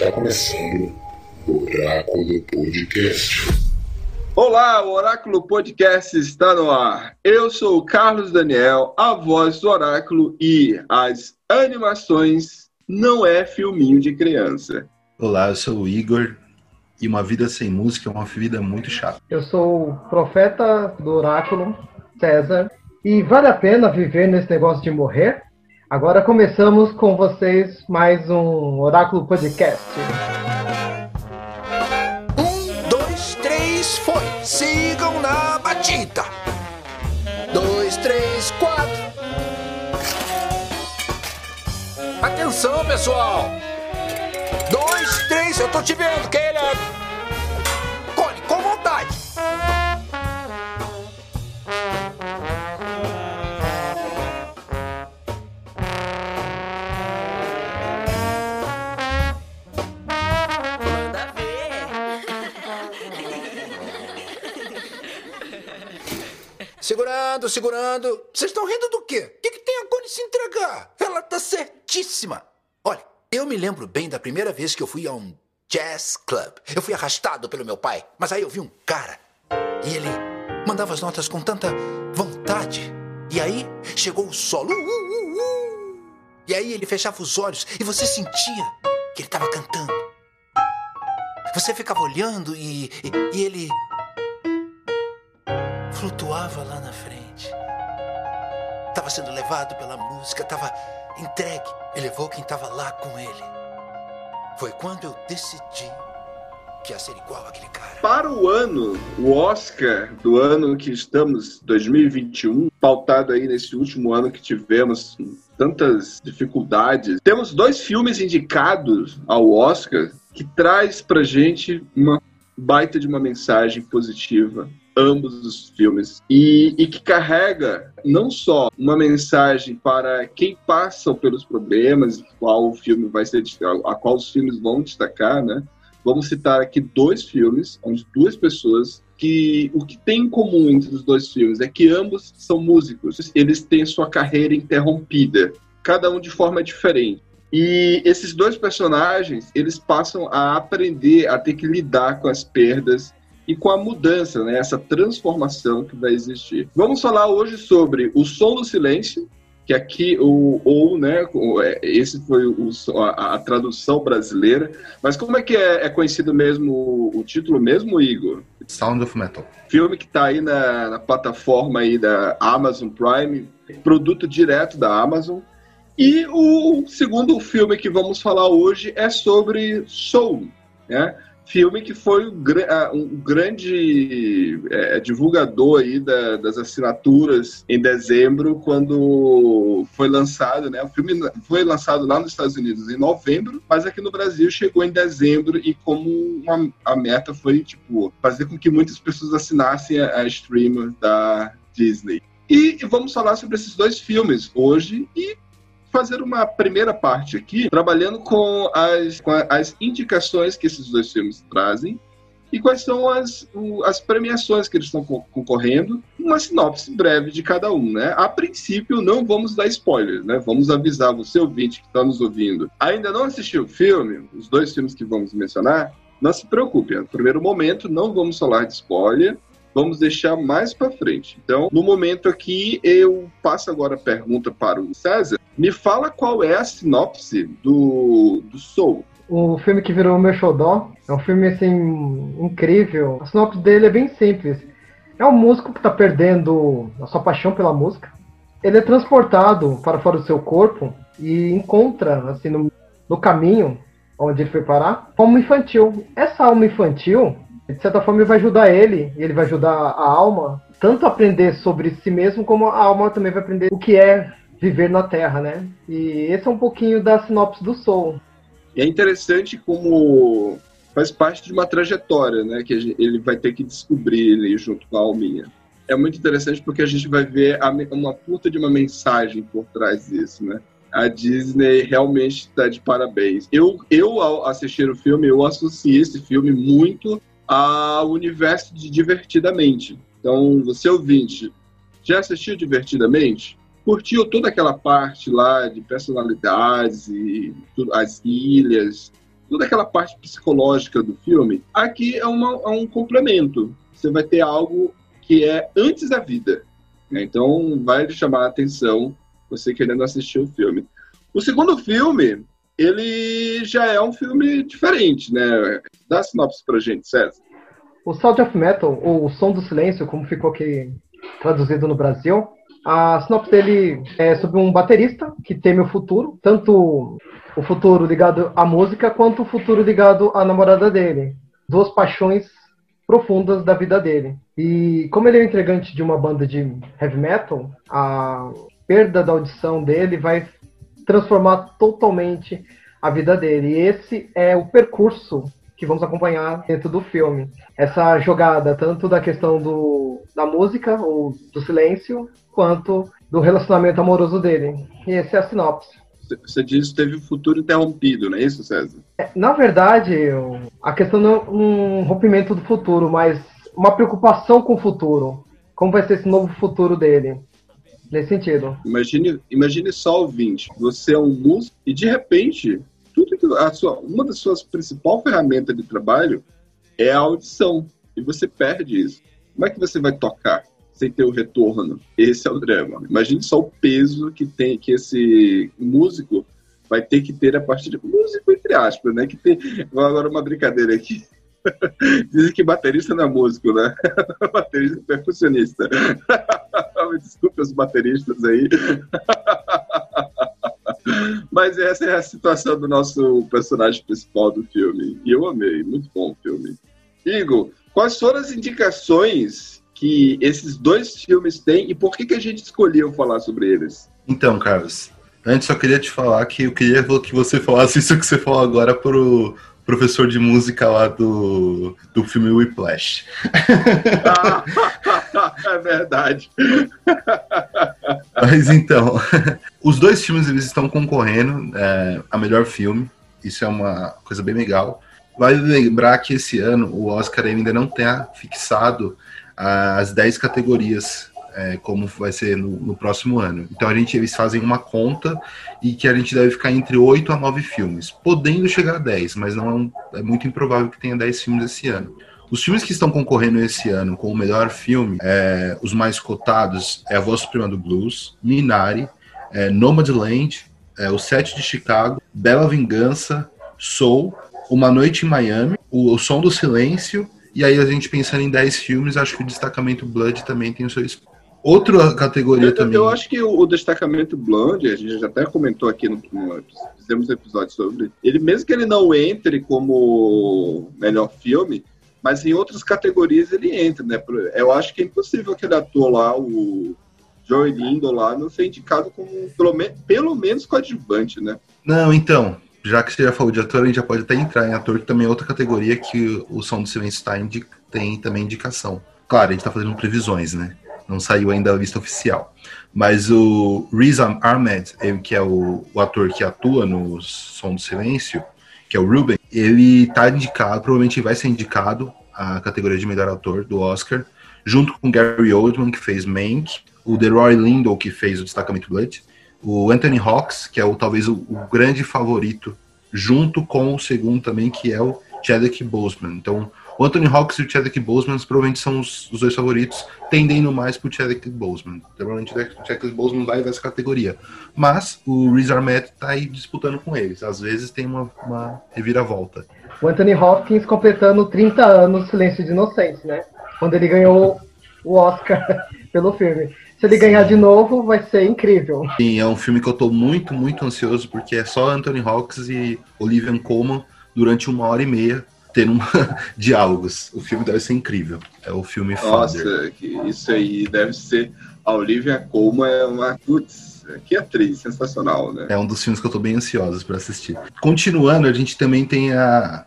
Está começando o Oráculo Podcast. Olá, o Oráculo Podcast está no ar. Eu sou o Carlos Daniel, a voz do Oráculo e as animações não é filminho de criança. Olá, eu sou o Igor e uma vida sem música é uma vida muito chata. Eu sou o profeta do Oráculo, César, e vale a pena viver nesse negócio de morrer? Agora começamos com vocês mais um Oráculo Podcast. Um, dois, três, foi. Sigam na batida. Dois, três, quatro. Atenção, pessoal. Dois, três, eu tô te vendo, Keila. Segurando, segurando. Vocês estão rindo do quê? O que, que tem a Cone se entregar? Ela tá certíssima. Olha, eu me lembro bem da primeira vez que eu fui a um jazz club. Eu fui arrastado pelo meu pai, mas aí eu vi um cara. E ele mandava as notas com tanta vontade. E aí chegou o solo. Uh, uh, uh, uh. E aí ele fechava os olhos e você sentia que ele estava cantando. Você ficava olhando e, e, e ele flutuava lá na frente. Tava sendo levado pela música, tava entregue. Ele levou quem tava lá com ele. Foi quando eu decidi que ia ser igual aquele cara. Para o ano, o Oscar do ano que estamos, 2021, pautado aí nesse último ano que tivemos tantas dificuldades, temos dois filmes indicados ao Oscar que traz pra gente uma baita de uma mensagem positiva ambos os filmes e, e, que carrega não só uma mensagem para quem passa pelos problemas, qual o filme vai ser a qual os filmes vão destacar, né? Vamos citar aqui dois filmes onde duas pessoas que o que tem em comum entre os dois filmes é que ambos são músicos. Eles têm sua carreira interrompida, cada um de forma diferente. E esses dois personagens, eles passam a aprender a ter que lidar com as perdas e com a mudança, né, essa transformação que vai existir. Vamos falar hoje sobre O Som do Silêncio, que aqui o ou né, esse foi o, a, a, tradução brasileira, mas como é que é, é conhecido mesmo o, o, título mesmo, Igor? Sound of Metal. Filme que está aí na, na plataforma aí da Amazon Prime, produto direto da Amazon. E o segundo filme que vamos falar hoje é sobre Soul, né? Filme que foi um, um grande é, divulgador aí da, das assinaturas em dezembro, quando foi lançado, né? O filme foi lançado lá nos Estados Unidos em novembro, mas aqui no Brasil chegou em dezembro e como uma, a meta foi, tipo, fazer com que muitas pessoas assinassem a, a streamer da Disney. E vamos falar sobre esses dois filmes hoje e fazer uma primeira parte aqui, trabalhando com as, com as indicações que esses dois filmes trazem e quais são as, as premiações que eles estão concorrendo, uma sinopse breve de cada um, né? A princípio, não vamos dar spoilers, né? Vamos avisar você, ouvinte, que está nos ouvindo. Ainda não assistiu o filme, os dois filmes que vamos mencionar, não se preocupe, no primeiro momento não vamos falar de spoiler, vamos deixar mais para frente. Então, no momento aqui, eu passo agora a pergunta para o César. Me fala qual é a sinopse do, do Soul. O filme que virou meu xodó é um filme assim incrível. A sinopse dele é bem simples. É um músico que está perdendo a sua paixão pela música. Ele é transportado para fora do seu corpo e encontra assim no, no caminho onde ele foi parar alma infantil. Essa alma infantil de certa forma, vai ajudar ele, e ele vai ajudar a alma, tanto a aprender sobre si mesmo, como a alma também vai aprender o que é viver na Terra, né? E esse é um pouquinho da sinopse do Soul. É interessante como faz parte de uma trajetória, né? Que ele vai ter que descobrir ele junto com a alminha. É muito interessante porque a gente vai ver uma puta de uma mensagem por trás disso, né? A Disney realmente está de parabéns. Eu, eu, ao assistir o filme, eu associei esse filme muito ao universo de Divertidamente. Então, você ouvinte, já assistiu Divertidamente? Curtiu toda aquela parte lá de personalidades e tudo, as ilhas toda aquela parte psicológica do filme, aqui é, uma, é um complemento. Você vai ter algo que é antes da vida. Né? Então, vai chamar a atenção você querendo assistir o filme. O segundo filme, ele já é um filme diferente, né? Dá sinopse pra gente, César. O Sound of Metal, ou O Som do Silêncio, como ficou aqui traduzido no Brasil, a sinopse dele é sobre um baterista que teme o futuro, tanto o futuro ligado à música quanto o futuro ligado à namorada dele. Duas paixões profundas da vida dele. E como ele é o integrante de uma banda de heavy metal, a perda da audição dele vai transformar totalmente a vida dele. E esse é o percurso que vamos acompanhar dentro do filme. Essa jogada, tanto da questão do, da música, ou do silêncio, quanto do relacionamento amoroso dele. E essa é a sinopse. Você disse que teve o futuro interrompido, não é isso, César? É, na verdade, a questão não é um rompimento do futuro, mas uma preocupação com o futuro. Como vai ser esse novo futuro dele? Nesse sentido. Imagine, imagine só, ouvinte, você é um músico e de repente, tudo a sua, uma das suas principais ferramentas de trabalho é a audição. E você perde isso. Como é que você vai tocar? sem ter o retorno. Esse é o drama. Imagine só o peso que tem que esse músico vai ter que ter a partir de músico entre aspas, né? Que tem agora uma brincadeira aqui. Dizem que baterista não é músico, né? baterista é percussionista. Me desculpe os bateristas aí. Mas essa é a situação do nosso personagem principal do filme. E eu amei, muito bom o filme. Igor, quais foram as indicações que esses dois filmes têm e por que, que a gente escolheu falar sobre eles? Então, Carlos, antes só queria te falar que eu queria que você falasse isso que você falou agora pro professor de música lá do, do filme Whiplash. Ah, é verdade. Mas então, os dois filmes eles estão concorrendo é, a melhor filme. Isso é uma coisa bem legal. Vale lembrar que esse ano o Oscar ainda não tem fixado as 10 categorias, é, como vai ser no, no, próximo ano. Então a gente, eles fazem uma conta e que a gente deve ficar entre 8 a 9 filmes, podendo chegar a 10, mas não é, um, é muito improvável que tenha 10 filmes esse ano. Os filmes que estão concorrendo esse ano com o melhor filme, é, os mais cotados é A Voz Suprema do Blues, Minari, é, Nomadland, é, O Sete de Chicago, Bela Vingança, Soul, Uma Noite em Miami, O, o Som do Silêncio e aí a gente pensando em 10 filmes, acho que o destacamento Blood também tem o seu Outra categoria eu, também. Eu acho que o, destacamento Blood, a gente já até comentou aqui no, no fizemos um episódio sobre ele, mesmo que ele não entre como melhor filme, mas em outras categorias ele entra, né? Eu acho que é impossível aquele ator lá, o Joey Lindo lá, não ser indicado como pelo, me, pelo menos coadjuvante, né? Não, então, já que você já falou de ator, a gente já pode até entrar em ator, que também é outra categoria que o Som do Silêncio tá tem também indicação. Claro, a gente tá fazendo previsões, né? Não saiu ainda a lista oficial. Mas o Riz Ahmed, que é o, o, ator que atua no Som do Silêncio, que é o Ruben, ele tá indicado, provavelmente vai ser indicado a categoria de melhor ator do Oscar, junto com Gary Oldman, que fez Mank, o Roy Lindo, que fez o Destacamento Blood, o Anthony Hawks, que é o, talvez o, o, grande favorito, junto com o segundo também, que é o Chadwick Boseman. Então, o Anthony Hawks e o Chadwick Boseman provavelmente são os, os dois favoritos, tendendo mais para o Chadwick Boseman. Provavelmente o Chadwick Boseman vai nessa categoria. Mas o Riz Ahmed está aí disputando com eles. Às vezes tem uma, uma reviravolta. O Anthony Hopkins completando 30 anos Silêncio de Inocentes, né? Quando ele ganhou o Oscar pelo filme. Se ele ganhar de novo, vai ser incrível. Sim, é um filme que eu tô muito, muito ansioso, porque é só Anthony Hawks e Olivia Colman durante uma hora e meia tendo uma... diálogos. O filme deve ser incrível. É o filme Nossa, Father. isso aí deve ser. A Olivia Colman é uma. Putz, que atriz, sensacional, né? É um dos filmes que eu tô bem ansioso para assistir. Continuando, a gente também tem a,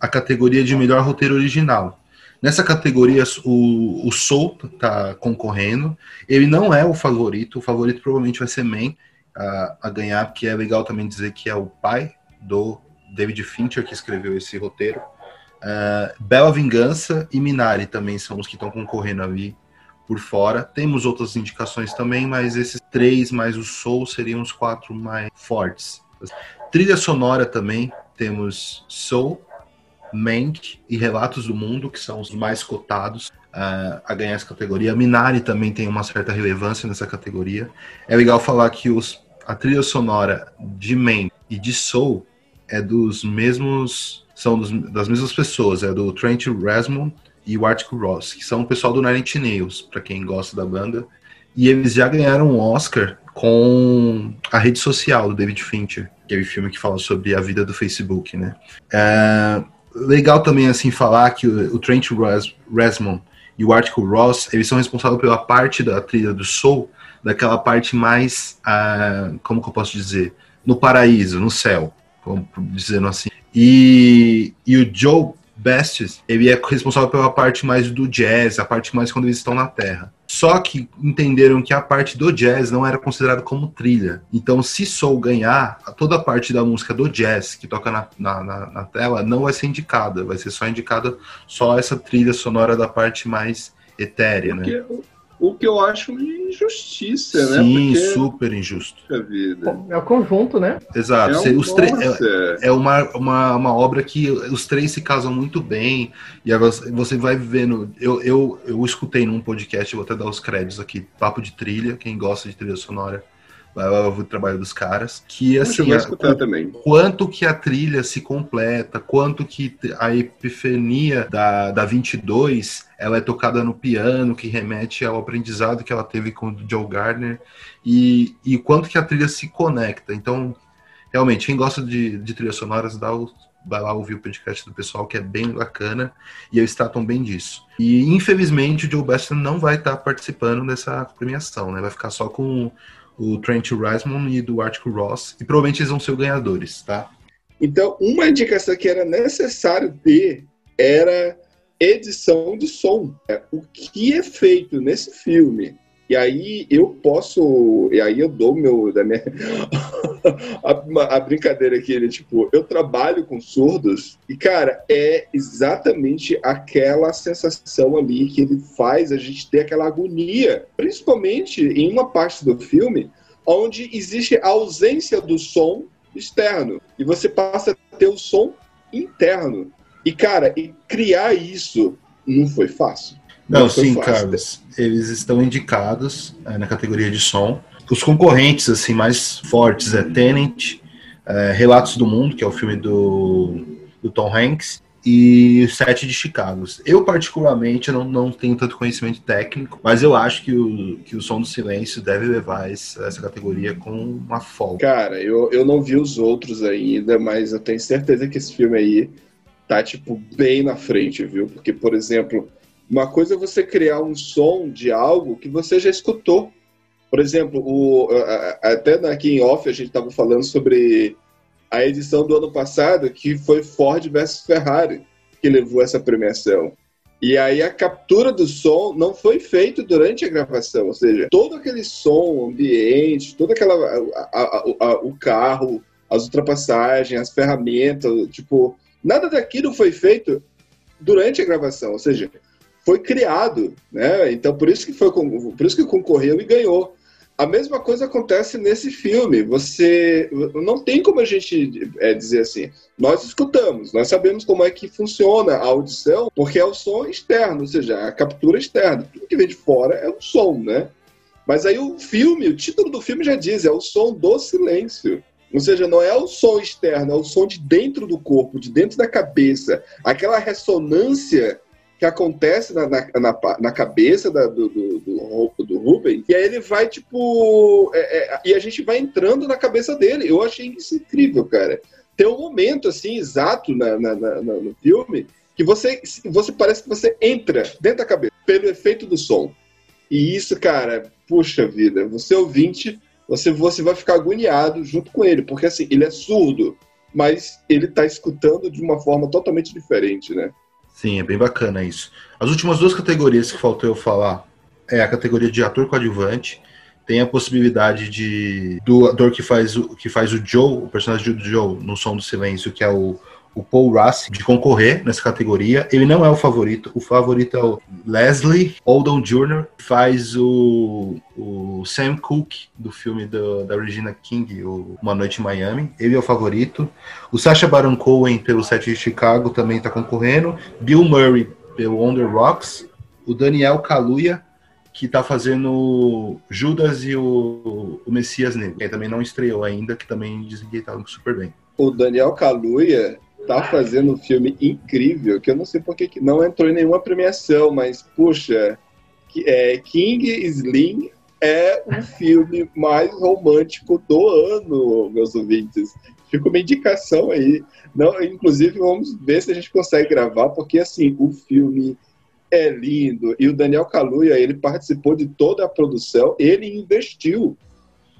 a categoria de melhor roteiro original. Nessa categoria, o, o Soul tá concorrendo. Ele não é o favorito. O favorito provavelmente vai ser Man a, a ganhar, porque é legal também dizer que é o pai do David Fincher que escreveu esse roteiro. Uh, Bela Vingança e Minari também são os que estão concorrendo ali por fora. Temos outras indicações também, mas esses três mais o Soul seriam os quatro mais fortes. Trilha sonora também temos Soul, Mank e Relatos do Mundo, que são os mais cotados uh, a ganhar essa categoria. Minari também tem uma certa relevância nessa categoria. É legal falar que os, a trilha sonora de Mank e de Soul é dos mesmos são dos, das mesmas pessoas, é do Trent Reznor e o Arctic Ross, que são o pessoal do Nine Nails, para quem gosta da banda. E eles já ganharam um Oscar com a rede social do David Fincher, que é o filme que fala sobre a vida do Facebook, né? É, legal também, assim, falar que o, o Trent Reznor e o Arctic Ross, eles são responsáveis pela parte da trilha do soul, daquela parte mais, uh, como que eu posso dizer, no paraíso, no céu, como dizendo assim. E, e o Joe Bestes, ele é responsável pela parte mais do jazz, a parte mais quando eles estão na Terra. Só que entenderam que a parte do jazz não era considerada como trilha. Então, se Soul ganhar, toda a parte da música do jazz que toca na, na, na, na tela não vai ser indicada. Vai ser só indicada só essa trilha sonora da parte mais etérea, Porque né? O que eu acho injustiça, Sim, né? Sim, super injusto. É o conjunto, né? Exato. É, um os é, é uma, uma, uma obra que os três se casam muito bem. E você vai vendo. Eu, eu, eu escutei num podcast, vou até dar os créditos aqui, Papo de Trilha, quem gosta de trilha sonora o trabalho dos caras, que assim, a, também. quanto que a trilha se completa, quanto que a epifania da, da 22 ela é tocada no piano, que remete ao aprendizado que ela teve com o Joe Gardner, e, e quanto que a trilha se conecta. Então, realmente, quem gosta de, de trilhas sonoras, dá o, vai lá ouvir o podcast do pessoal, que é bem bacana, e eles tratam bem disso. E, infelizmente, o Joe Best não vai estar participando dessa premiação, né? Vai ficar só com o Trent Reznor e do Arctic Ross, e provavelmente eles vão ser os ganhadores, tá? Então, uma indicação que era necessário ter era edição de som. É, o que é feito nesse filme? E aí eu posso, e aí eu dou meu da minha a, a, brincadeira aqui, ele tipo, eu trabalho com surdos e cara, é exatamente aquela sensação ali que ele faz a gente ter aquela agonia, principalmente em uma parte do filme onde existe a ausência do som externo e você passa a ter o som interno. E, cara, e criar isso não foi fácil. Não, não sim, fácil. Carlos. Eles estão indicados é, na categoria de som. Os concorrentes assim mais fortes é Tenant, é, Relatos do Mundo, que é o filme do, do Tom Hanks, e Sete de Chicago. Eu, particularmente, não, não tenho tanto conhecimento técnico, mas eu acho que o, que o Som do Silêncio deve levar essa, essa categoria com uma folga. Cara, eu, eu não vi os outros ainda, mas eu tenho certeza que esse filme aí tá, tipo, bem na frente, viu? Porque, por exemplo, uma coisa é você criar um som de algo que você já escutou. Por exemplo, o, até aqui em off a gente estava falando sobre a edição do ano passado, que foi Ford versus Ferrari, que levou essa premiação. E aí a captura do som não foi feita durante a gravação, ou seja, todo aquele som, ambiente, toda aquela a, a, a, o carro, as ultrapassagens, as ferramentas, tipo, Nada daquilo foi feito durante a gravação, ou seja, foi criado, né? Então por isso que foi por isso que concorreu e ganhou. A mesma coisa acontece nesse filme. Você não tem como a gente é, dizer assim. Nós escutamos, nós sabemos como é que funciona a audição, porque é o som externo, ou seja, a captura externa. Tudo que vem de fora é o som, né? Mas aí o filme, o título do filme já diz, é o som do silêncio. Ou seja, não é o som externo, é o som de dentro do corpo, de dentro da cabeça. Aquela ressonância que acontece na, na, na, na cabeça da, do, do, do, do Ruben, e aí ele vai, tipo. É, é, e a gente vai entrando na cabeça dele. Eu achei isso incrível, cara. Tem um momento, assim, exato na, na, na, no filme, que você, você parece que você entra dentro da cabeça, pelo efeito do som. E isso, cara, puxa vida, você ouvinte você, você vai ficar agoniado junto com ele, porque assim, ele é surdo, mas ele está escutando de uma forma totalmente diferente, né? Sim, é bem bacana isso. As últimas duas categorias que faltou eu falar é a categoria de ator coadjuvante. Tem a possibilidade de do ator que faz o, que faz o Joe, o personagem do Joe no Som do Silêncio, que é o o Paul Rassi de concorrer nessa categoria. Ele não é o favorito. O favorito é o Leslie Odom Jr., faz o, o Sam Cooke do filme do, da Regina King, Uma Noite em Miami. Ele é o favorito. O Sacha Baron Cohen pelo set de Chicago também está concorrendo. Bill Murray pelo the Rocks. O Daniel Kaluuya que tá fazendo Judas e o, o Messias Negro, que também não estreou ainda, que também dizem que tá super bem. O Daniel Kaluuya tá fazendo um filme incrível, que eu não sei porque que não entrou em nenhuma premiação, mas, puxa, é, King Slim é o filme mais romântico do ano, meus ouvintes. Fica uma indicação aí. Não, inclusive, vamos ver se a gente consegue gravar, porque, assim, o filme é lindo. E o Daniel Kaluuya, ele participou de toda a produção, ele investiu.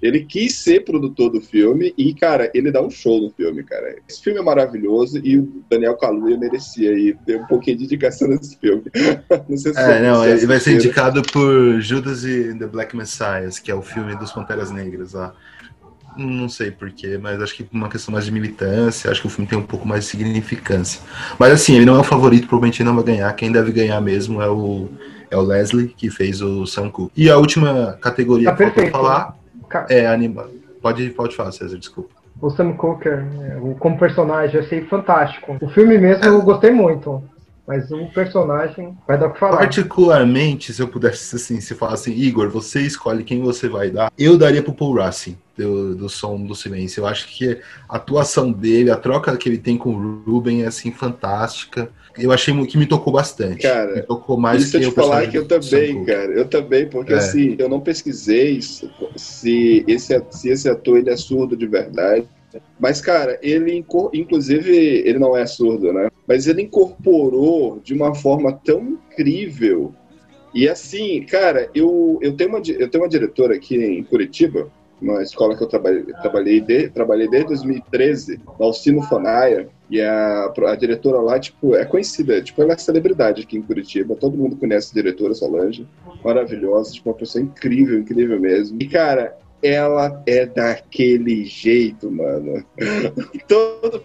Ele quis ser produtor do filme e, cara, ele dá um show no filme, cara. Esse filme é maravilhoso e o Daniel Kaluuya merecia aí ter um pouquinho de indicação nesse filme. não sei se É, não, ele vai ser indicado por Judas e The Black Messiah, que é o filme dos Panteras Negras lá. Não sei porquê, mas acho que por uma questão mais de militância, acho que o filme tem um pouco mais de significância. Mas assim, ele não é o favorito, provavelmente não vai ganhar. Quem deve ganhar mesmo é o, é o Leslie, que fez o Sam Cooke. E a última categoria tá que eu falar é anima. Pode, pode falar, César, desculpa. O Sam Cooke, é, como personagem, eu achei fantástico. O filme mesmo eu gostei muito. Mas o personagem vai dar o que falar. Particularmente, se eu pudesse, assim, se falasse, assim, Igor, você escolhe quem você vai dar, eu daria pro Paul Racing, do, do Som do Silêncio. Eu acho que a atuação dele, a troca que ele tem com o Ruben é, assim, fantástica. Eu achei que me tocou bastante. Cara, me tocou mais que eu te falar que eu também, cara. Eu também, porque é. assim, eu não pesquisei se esse, se esse ator ele é surdo de verdade. Mas, cara, ele, inclusive, ele não é surdo, né? Mas ele incorporou de uma forma tão incrível. E assim, cara, eu, eu, tenho, uma, eu tenho uma diretora aqui em Curitiba, uma escola que eu trabalhei, trabalhei, de, trabalhei desde 2013, na Alcino Fanaia, e a, a diretora lá, tipo, é conhecida, tipo, ela é celebridade aqui em Curitiba, todo mundo conhece a diretora Solange, maravilhosa, tipo, uma pessoa incrível, incrível mesmo. E, cara, ela é daquele jeito, mano. todo,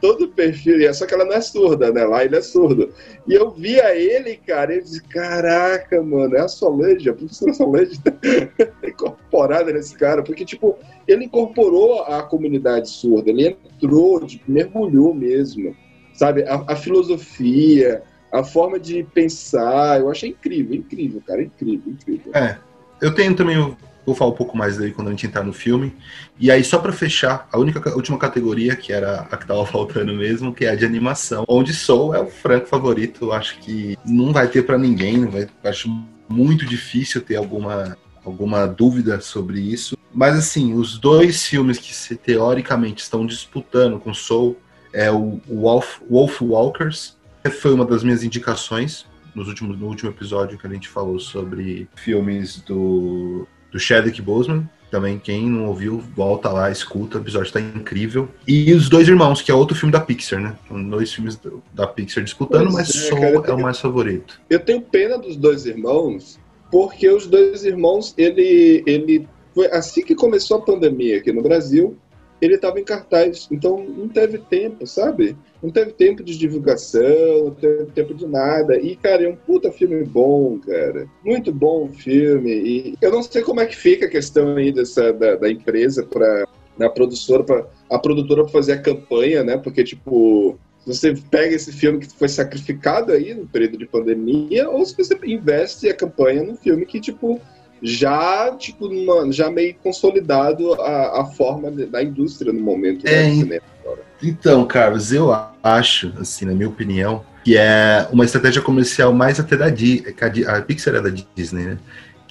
todo perfil, só que ela não é surda, né? Lá ele é surdo. E eu via ele, cara, eu disse, caraca, mano, é a Solange, a professora Solange tá incorporada nesse cara, porque, tipo, ele incorporou a comunidade surda, ele entrou, tipo, mergulhou mesmo, sabe? A, a filosofia, a forma de pensar, eu achei incrível, incrível, cara, incrível, incrível. É, eu tenho também Vou falar um pouco mais dele quando a gente entrar no filme. E aí, só para fechar, a única a última categoria, que era a que tava faltando mesmo, que é a de animação, onde Soul é o franco favorito. Acho que não vai ter para ninguém, vai, acho muito difícil ter alguma, alguma dúvida sobre isso. Mas assim, os dois filmes que se, teoricamente estão disputando com Soul é o Wolf, Wolf Walkers, que foi uma das minhas indicações nos últimos, no último episódio que a gente falou sobre filmes do do Chadwick Boseman. Também, quem não ouviu, volta lá, escuta, o episódio tá incrível. E Os Dois Irmãos, que é outro filme da Pixar, né? São dois filmes da Pixar disputando, mas é, Soul é o mais favorito. Eu tenho pena dos Dois Irmãos, porque Os Dois Irmãos, ele, ele foi assim que começou a pandemia aqui no Brasil, ele estava em cartaz, então não teve tempo, sabe? Não teve tempo de divulgação, não teve tempo de nada. E, cara, é um puta filme bom, cara. Muito bom filme. E eu não sei como é que fica a questão aí dessa, da, da empresa para na produtora, para a produtora pra fazer a campanha, né? Porque, tipo, você pega esse filme que foi sacrificado aí no período de pandemia, ou se você investe a campanha num filme que, tipo, já, tipo, já meio consolidado a, a forma da indústria no momento é, agora. Então, Carlos, eu acho, assim, na minha opinião, que é uma estratégia comercial mais até da Disney, a Pixar é da Disney, né?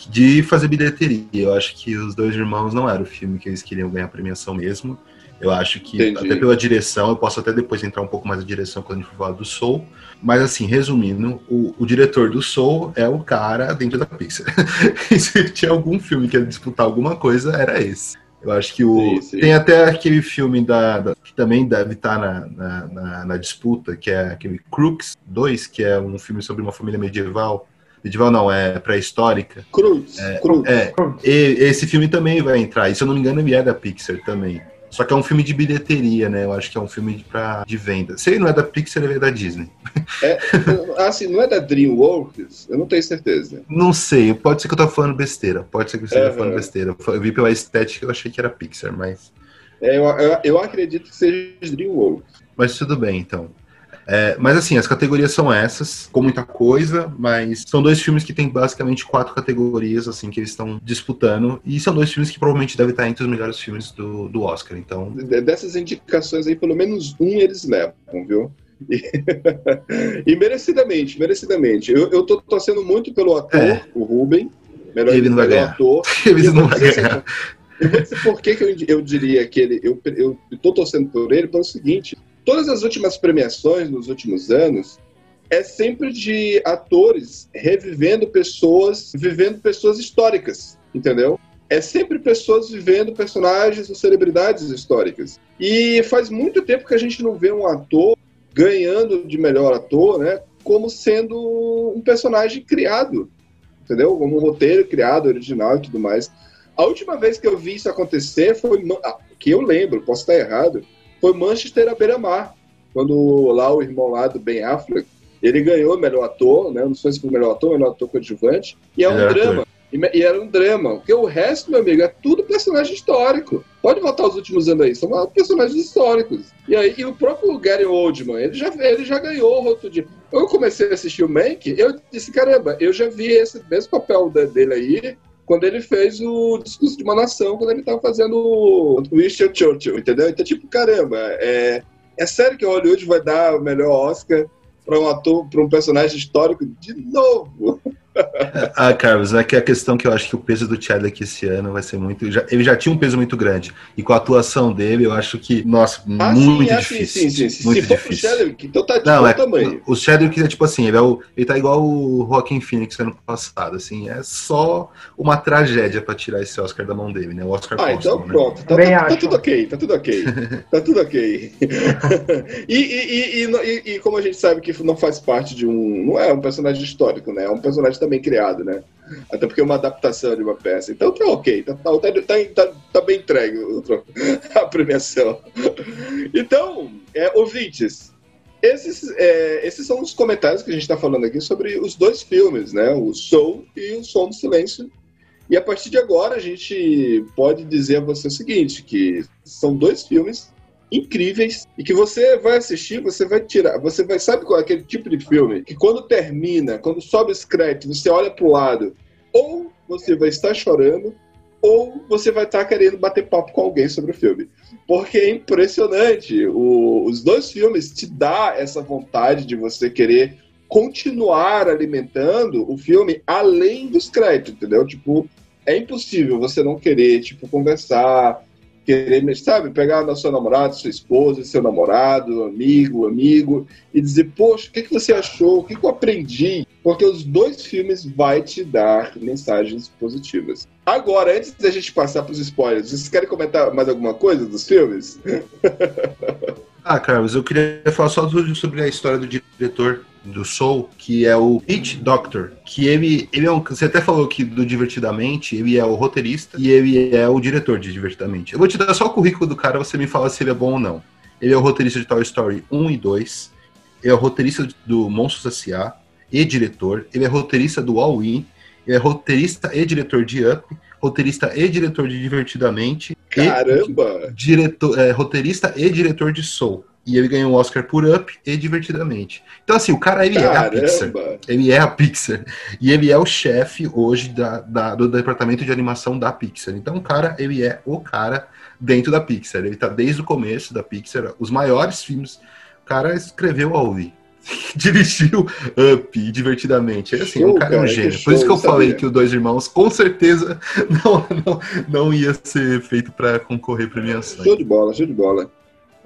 De fazer bilheteria. Eu acho que Os Dois Irmãos não era o filme que eles queriam ganhar premiação mesmo. Eu acho que, Entendi. até pela direção, eu posso até depois entrar um pouco mais na direção quando a gente for falar do Soul, mas assim, resumindo, o, o diretor do Soul é o cara dentro da Pixar. e se tinha algum filme que ia disputar alguma coisa, era esse. Eu acho que o. Sim, sim. Tem até aquele filme da, da, que também deve estar na, na, na, na, disputa, que é aquele Crooks 2, que é um filme sobre uma família medieval. Medieval não, é pré-histórica. Cruz. É, Cruz. é e, esse filme também vai entrar. E se eu não me engano, ele é da Pixar também. Só que é um filme de bilheteria, né? Eu acho que é um filme de, pra, de venda. Se ele não é da Pixar, ele é da Disney. É, assim, não é da DreamWorks? Eu não tenho certeza. Não sei, pode ser que eu tô falando besteira. Pode ser que eu esteja uhum. falando besteira. Eu vi pela estética, eu achei que era Pixar, mas. É, eu, eu, eu acredito que seja DreamWorks. Mas tudo bem, então. É, mas assim, as categorias são essas, com muita coisa, mas são dois filmes que tem basicamente quatro categorias, assim, que eles estão disputando, e são dois filmes que provavelmente devem estar entre os melhores filmes do, do Oscar, então... Dessas indicações aí, pelo menos um eles levam, viu? E, e merecidamente, merecidamente. Eu, eu tô torcendo muito pelo ator, é. o Ruben, melhor, ele não vai ganhar. ator. ele não vai ganhar. Eu vou dizer por que, que eu, eu diria que ele. Eu, eu tô torcendo por ele pelo seguinte: todas as últimas premiações nos últimos anos é sempre de atores revivendo pessoas, vivendo pessoas históricas, entendeu? É sempre pessoas vivendo personagens ou celebridades históricas. E faz muito tempo que a gente não vê um ator ganhando de melhor ator, né? Como sendo um personagem criado, entendeu? Como um roteiro criado, original e tudo mais. A última vez que eu vi isso acontecer foi, que eu lembro, posso estar errado, foi Manchester à beira-mar, quando lá o irmão lá do Ben Affleck, ele ganhou melhor ator, né? Não sei se foi melhor ator, melhor ator coadjuvante, e é um é, drama. E, e, era um drama, porque o resto, meu amigo, é tudo personagem histórico. Pode voltar os últimos anos aí, são personagens históricos. E aí, e o próprio Gary Oldman, ele já, ele já ganhou o outro dia. Eu comecei a assistir o Mank, eu disse, caramba, eu já vi esse mesmo papel dele aí quando ele fez o discurso de uma nação, quando ele estava fazendo o Winston Churchill, entendeu? Então, tipo, caramba, é, é sério que Hollywood vai dar o melhor Oscar para um ator, para um personagem histórico de novo? Ah, Carlos, é que a questão que eu acho que o peso do Chadwick esse ano vai ser muito. Já, ele já tinha um peso muito grande. E com a atuação dele, eu acho que, nossa, ah, muito sim, é difícil. Sim, sim, sim. Muito Se difícil. for Chadwick, então tá de Não, é, tamanho. O Chadwick é tipo assim, ele, é o, ele tá igual o Joaquin Phoenix ano passado, assim, é só uma tragédia para tirar esse Oscar da mão dele, né? O Oscar Ah, então né? pronto. Tá, tá, tá, tudo ok, tá tudo ok. tá tudo ok. e, e, e, e, como a gente sabe que não faz parte de um. Não é um personagem histórico, né? É um personagem também criado, né? Até porque é uma adaptação de uma peça. Então tá ok, tá, tá, tá, tá, tá bem entregue a premiação. Então, é, ouvintes, esses, é, esses são os comentários que a gente está falando aqui sobre os dois filmes, né? O Soul e o Som do Silêncio. E a partir de agora a gente pode dizer a você o seguinte, que são dois filmes incríveis e que você vai assistir, você vai tirar, você vai sabe qual é aquele tipo de filme que quando termina, quando sobe os créditos, você olha para o lado, ou você vai estar chorando, ou você vai estar querendo bater papo com alguém sobre o filme. Porque é impressionante. O, os dois filmes te dá essa vontade de você querer continuar alimentando o filme além dos créditos, entendeu? Tipo, é impossível você não querer, tipo, conversar, querer, sabe, pegar na sua namorada, sua esposa, seu namorado, amigo, amigo, e dizer, poxa, o que, que você achou? O que, que eu aprendi? Porque os dois filmes vai te dar mensagens positivas. Agora, antes da gente passar para os spoilers, vocês querem comentar mais alguma coisa dos filmes? ah, Carlos, eu queria falar só sobre a história do diretor do Soul, que é o Pete Doctor, que ele, ele é um, você até falou que do Divertidamente, ele é o roteirista e ele é o diretor de Divertidamente. Eu vou te dar só o currículo do cara, você me fala se ele é bom ou não. Ele é o roteirista de Toy Story 1 e 2, ele é o roteirista do Monstros S.A. e diretor, ele é roteirista do All In, ele é roteirista e diretor de Up, roteirista e diretor de Divertidamente. Caramba! E diretor, é, roteirista e diretor de Soul. E ele ganhou o um Oscar por Up e Divertidamente. Então, assim, o cara, ele Caramba. é a Pixar. Ele é a Pixar. E ele é o chefe hoje da, da, do departamento de animação da Pixar. Então, o cara, ele é o cara dentro da Pixar. Ele tá desde o começo da Pixar. Os maiores filmes. O cara escreveu ao dirigiu Up divertidamente. É assim, show, um cara, cara é um gênio. Por isso que eu sabia. falei que os dois irmãos com certeza não, não, não ia ser feito para concorrer premiações. Show de bola, show de bola.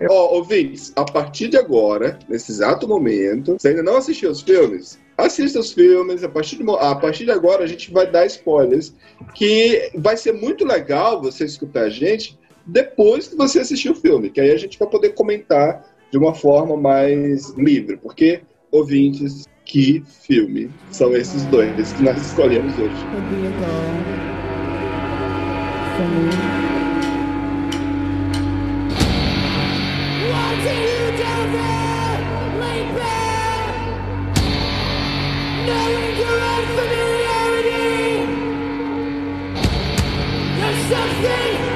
Ó, oh, ouvintes, a partir de agora, nesse exato momento, você ainda não assistiu os filmes? Assista os filmes, a partir, de, a partir de agora a gente vai dar spoilers, que vai ser muito legal você escutar a gente depois que você assistir o filme, que aí a gente vai poder comentar de uma forma mais livre, porque, ouvintes, que filme são esses dois que nós escolhemos hoje? something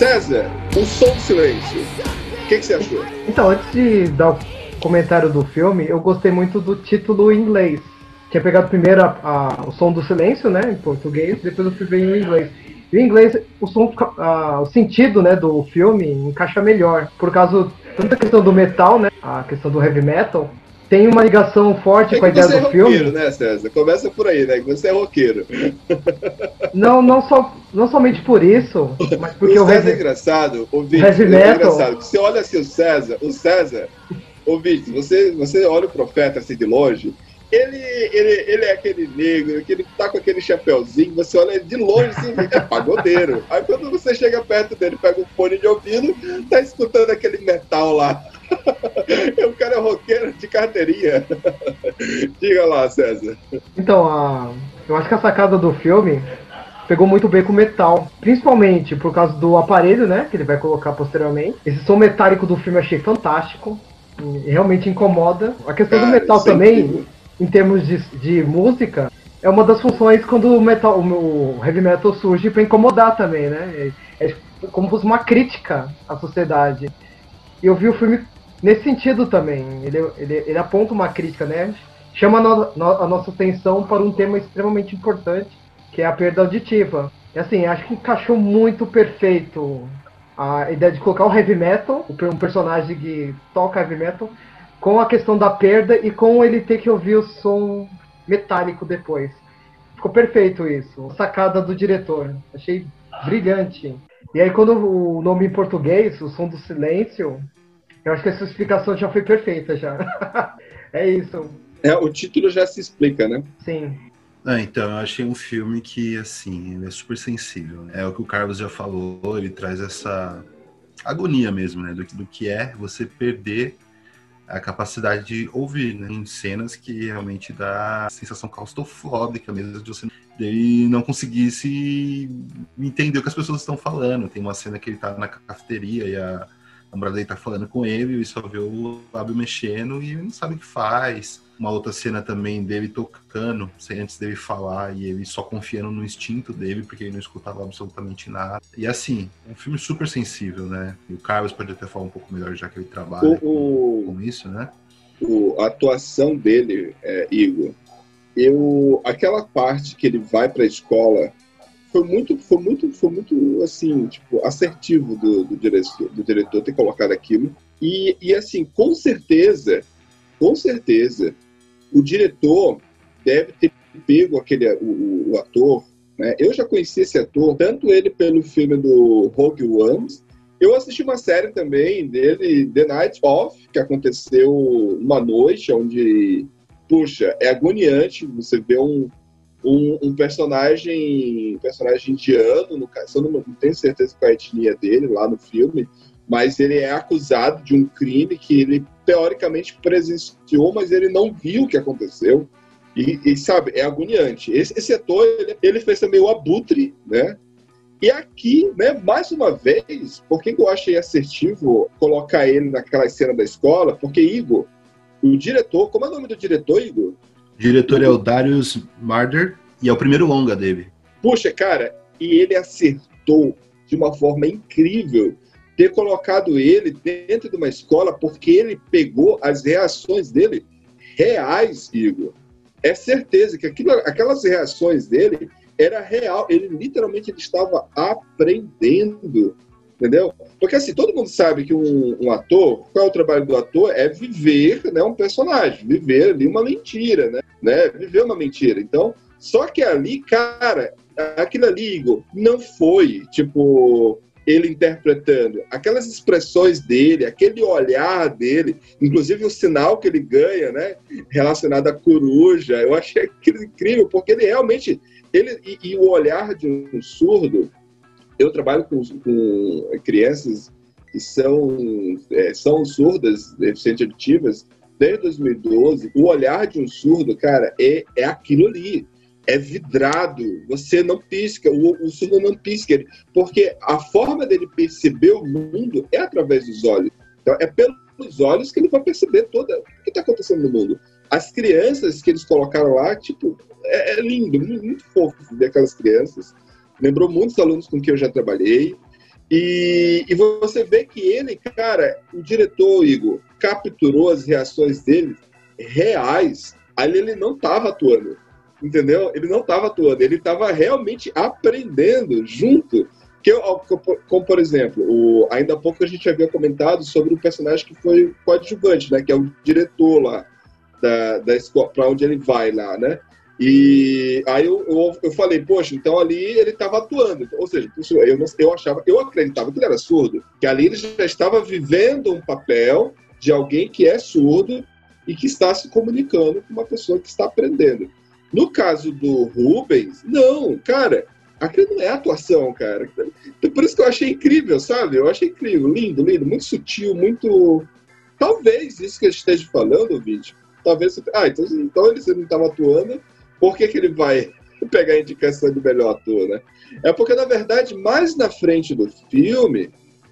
César, o som do silêncio. O que, que você achou? Então, antes de dar o comentário do filme, eu gostei muito do título em inglês. Tinha pegado primeiro a- a- o som do silêncio, né, em português, depois eu fui ver em inglês. E em inglês, o som, o sentido, né, do filme encaixa melhor, por causa tanto da questão do metal, né, a questão do heavy metal, tem uma ligação forte É com a ideia você é do roqueiro, filme. né, César? Começa por aí, né? Que você é roqueiro. Não, não só, não somente por isso, mas porque o o César é engraçado, ouvinte, Heavy é engraçado. Você olha assim o César, o César, ouvinte, você, você olha o profeta assim de longe, ele, ele, ele é aquele negro, que ele tá com aquele chapéuzinho, você olha de longe assim, é pagodeiro. Aí quando você chega perto dele, pega um fone de ouvido, tá escutando aquele metal lá. o cara é roqueiro de carteirinha. Diga lá, César. Então, a, eu acho que a sacada do filme pegou muito bem com o metal, principalmente por causa do aparelho, né, que ele vai colocar posteriormente. Esse som metálico do filme eu achei fantástico, realmente incomoda. A questão do Cara, metal isso é também, incrível. em termos de, de música, é uma das funções quando o metal, o, o heavy metal surge para incomodar também, né? É, é como se fosse uma crítica à sociedade. E eu vi o filme nesse sentido também. Ele, ele, ele aponta uma crítica, né? Chama a, no- no- a nossa atenção para um tema extremamente importante, que é a perda auditiva. E assim, acho que encaixou muito perfeito a ideia de colocar o heavy metal, um personagem que toca heavy metal, com a questão da perda e com ele ter que ouvir o som metálico depois. Ficou perfeito isso. Sacada do diretor. Achei brilhante. E aí quando o nome em português, o som do silêncio, eu acho que essa explicação já foi perfeita já. é isso. É, o título já se explica, né? Sim. Ah, então, eu achei um filme que, assim, ele é super sensível. né? É o que o Carlos já falou, ele traz essa agonia mesmo, né? Do, do que é você perder a capacidade de ouvir, né? Em cenas que realmente dá sensação claustrofóbica mesmo, de você dele não conseguir se entender o que as pessoas estão falando. Tem uma cena que ele tá na cafeteria e a namorada dele tá falando com ele e só vê o lábio mexendo e não sabe o que faz. Uma outra cena também dele tocando, sem antes dele falar, e ele só confiando no instinto dele, porque ele não escutava absolutamente nada. E assim, um filme super sensível, né? E o Carlos pode até falar um pouco melhor, já que ele trabalha O- o- com isso, né? o- a atuação dele, é, Igor, eu aquela parte que ele vai para a escola foi muito, foi muito, foi muito assim, tipo, assertivo do, do diretor, do diretor ter colocado aquilo. E, e assim, com certeza, com certeza, o diretor deve ter pego aquele o, o- ator. Né? Eu já conheci esse ator, tanto ele pelo filme do Rogue One, eu assisti uma série também dele, The Night Off, que aconteceu uma noite onde, puxa, é agoniante você ver um, um, um personagem, personagem indiano, no caso, eu não, não tenho certeza qual é a etnia dele lá no filme, mas ele é acusado de um crime que ele teoricamente presenciou, mas ele não viu o que aconteceu. E, e, sabe, é agoniante. Esse, esse ator, ele, ele fez também o Abutre, né? E aqui, né, mais uma vez, por que eu achei assertivo colocar ele naquela cena da escola? Porque, Igor, o diretor, como é o nome do diretor, Igor? Diretor é o Darius Marder e é o primeiro longa dele. Puxa, cara, e ele acertou de uma forma incrível ter colocado ele dentro de uma escola porque ele pegou as reações dele reais, Igor. É certeza que aquilo, aquelas reações dele era real. Ele literalmente ele estava aprendendo, entendeu? Porque assim, todo mundo sabe que um, um ator, qual é o trabalho do ator? É viver né, um personagem, viver ali uma mentira, né? né? Viver uma mentira. Então, só que ali, cara, aquilo ali, Igor, não foi, tipo, ele interpretando. Aquelas expressões dele, aquele olhar dele, inclusive o sinal que ele ganha, né, relacionado à coruja, eu achei aquilo incrível, porque ele realmente, ele, e, e o olhar de um surdo, eu trabalho com, com crianças que são, é, são surdas, deficientes auditivas, desde 2012, o olhar de um surdo, cara, é, é aquilo ali. É vidrado. Você não pisca, o, o surdo não pisca. ele- Porque a forma dele perceber o mundo é através dos olhos. Então, é pelos olhos que ele vai perceber toda o que está acontecendo no mundo. As crianças que eles colocaram lá, tipo, é, é lindo, muito, fofo ver aquelas crianças. Lembrou muitos alunos com quem eu já trabalhei. E, e você vê que ele, cara, o diretor, Igor, capturou as reações dele reais. Ali ele não estava atuando, entendeu? Ele não estava atuando, ele estava realmente aprendendo junto. Que eu, como, por exemplo, o, ainda há pouco a gente havia comentado sobre o personagem que foi coadjuvante, né? Que é o diretor lá da, da escola, para onde ele vai lá, né? E aí eu, eu, eu falei, poxa, então ali ele estava atuando. Ou seja, eu, não, eu achava, eu acreditava que ele era surdo, que ali ele já estava vivendo um papel de alguém que é surdo e que está se comunicando com uma pessoa que está aprendendo. No caso do Rubens, não, cara, aquilo não é atuação, cara. Então, por isso que eu achei incrível, sabe? Eu achei incrível, lindo, lindo, muito sutil, muito. Talvez isso que eu esteja falando, vídeo. Talvez. Ah, então, então ele não estava atuando por que, que ele vai pegar a indicação de melhor ator, né? É porque, na verdade, mais na frente do filme,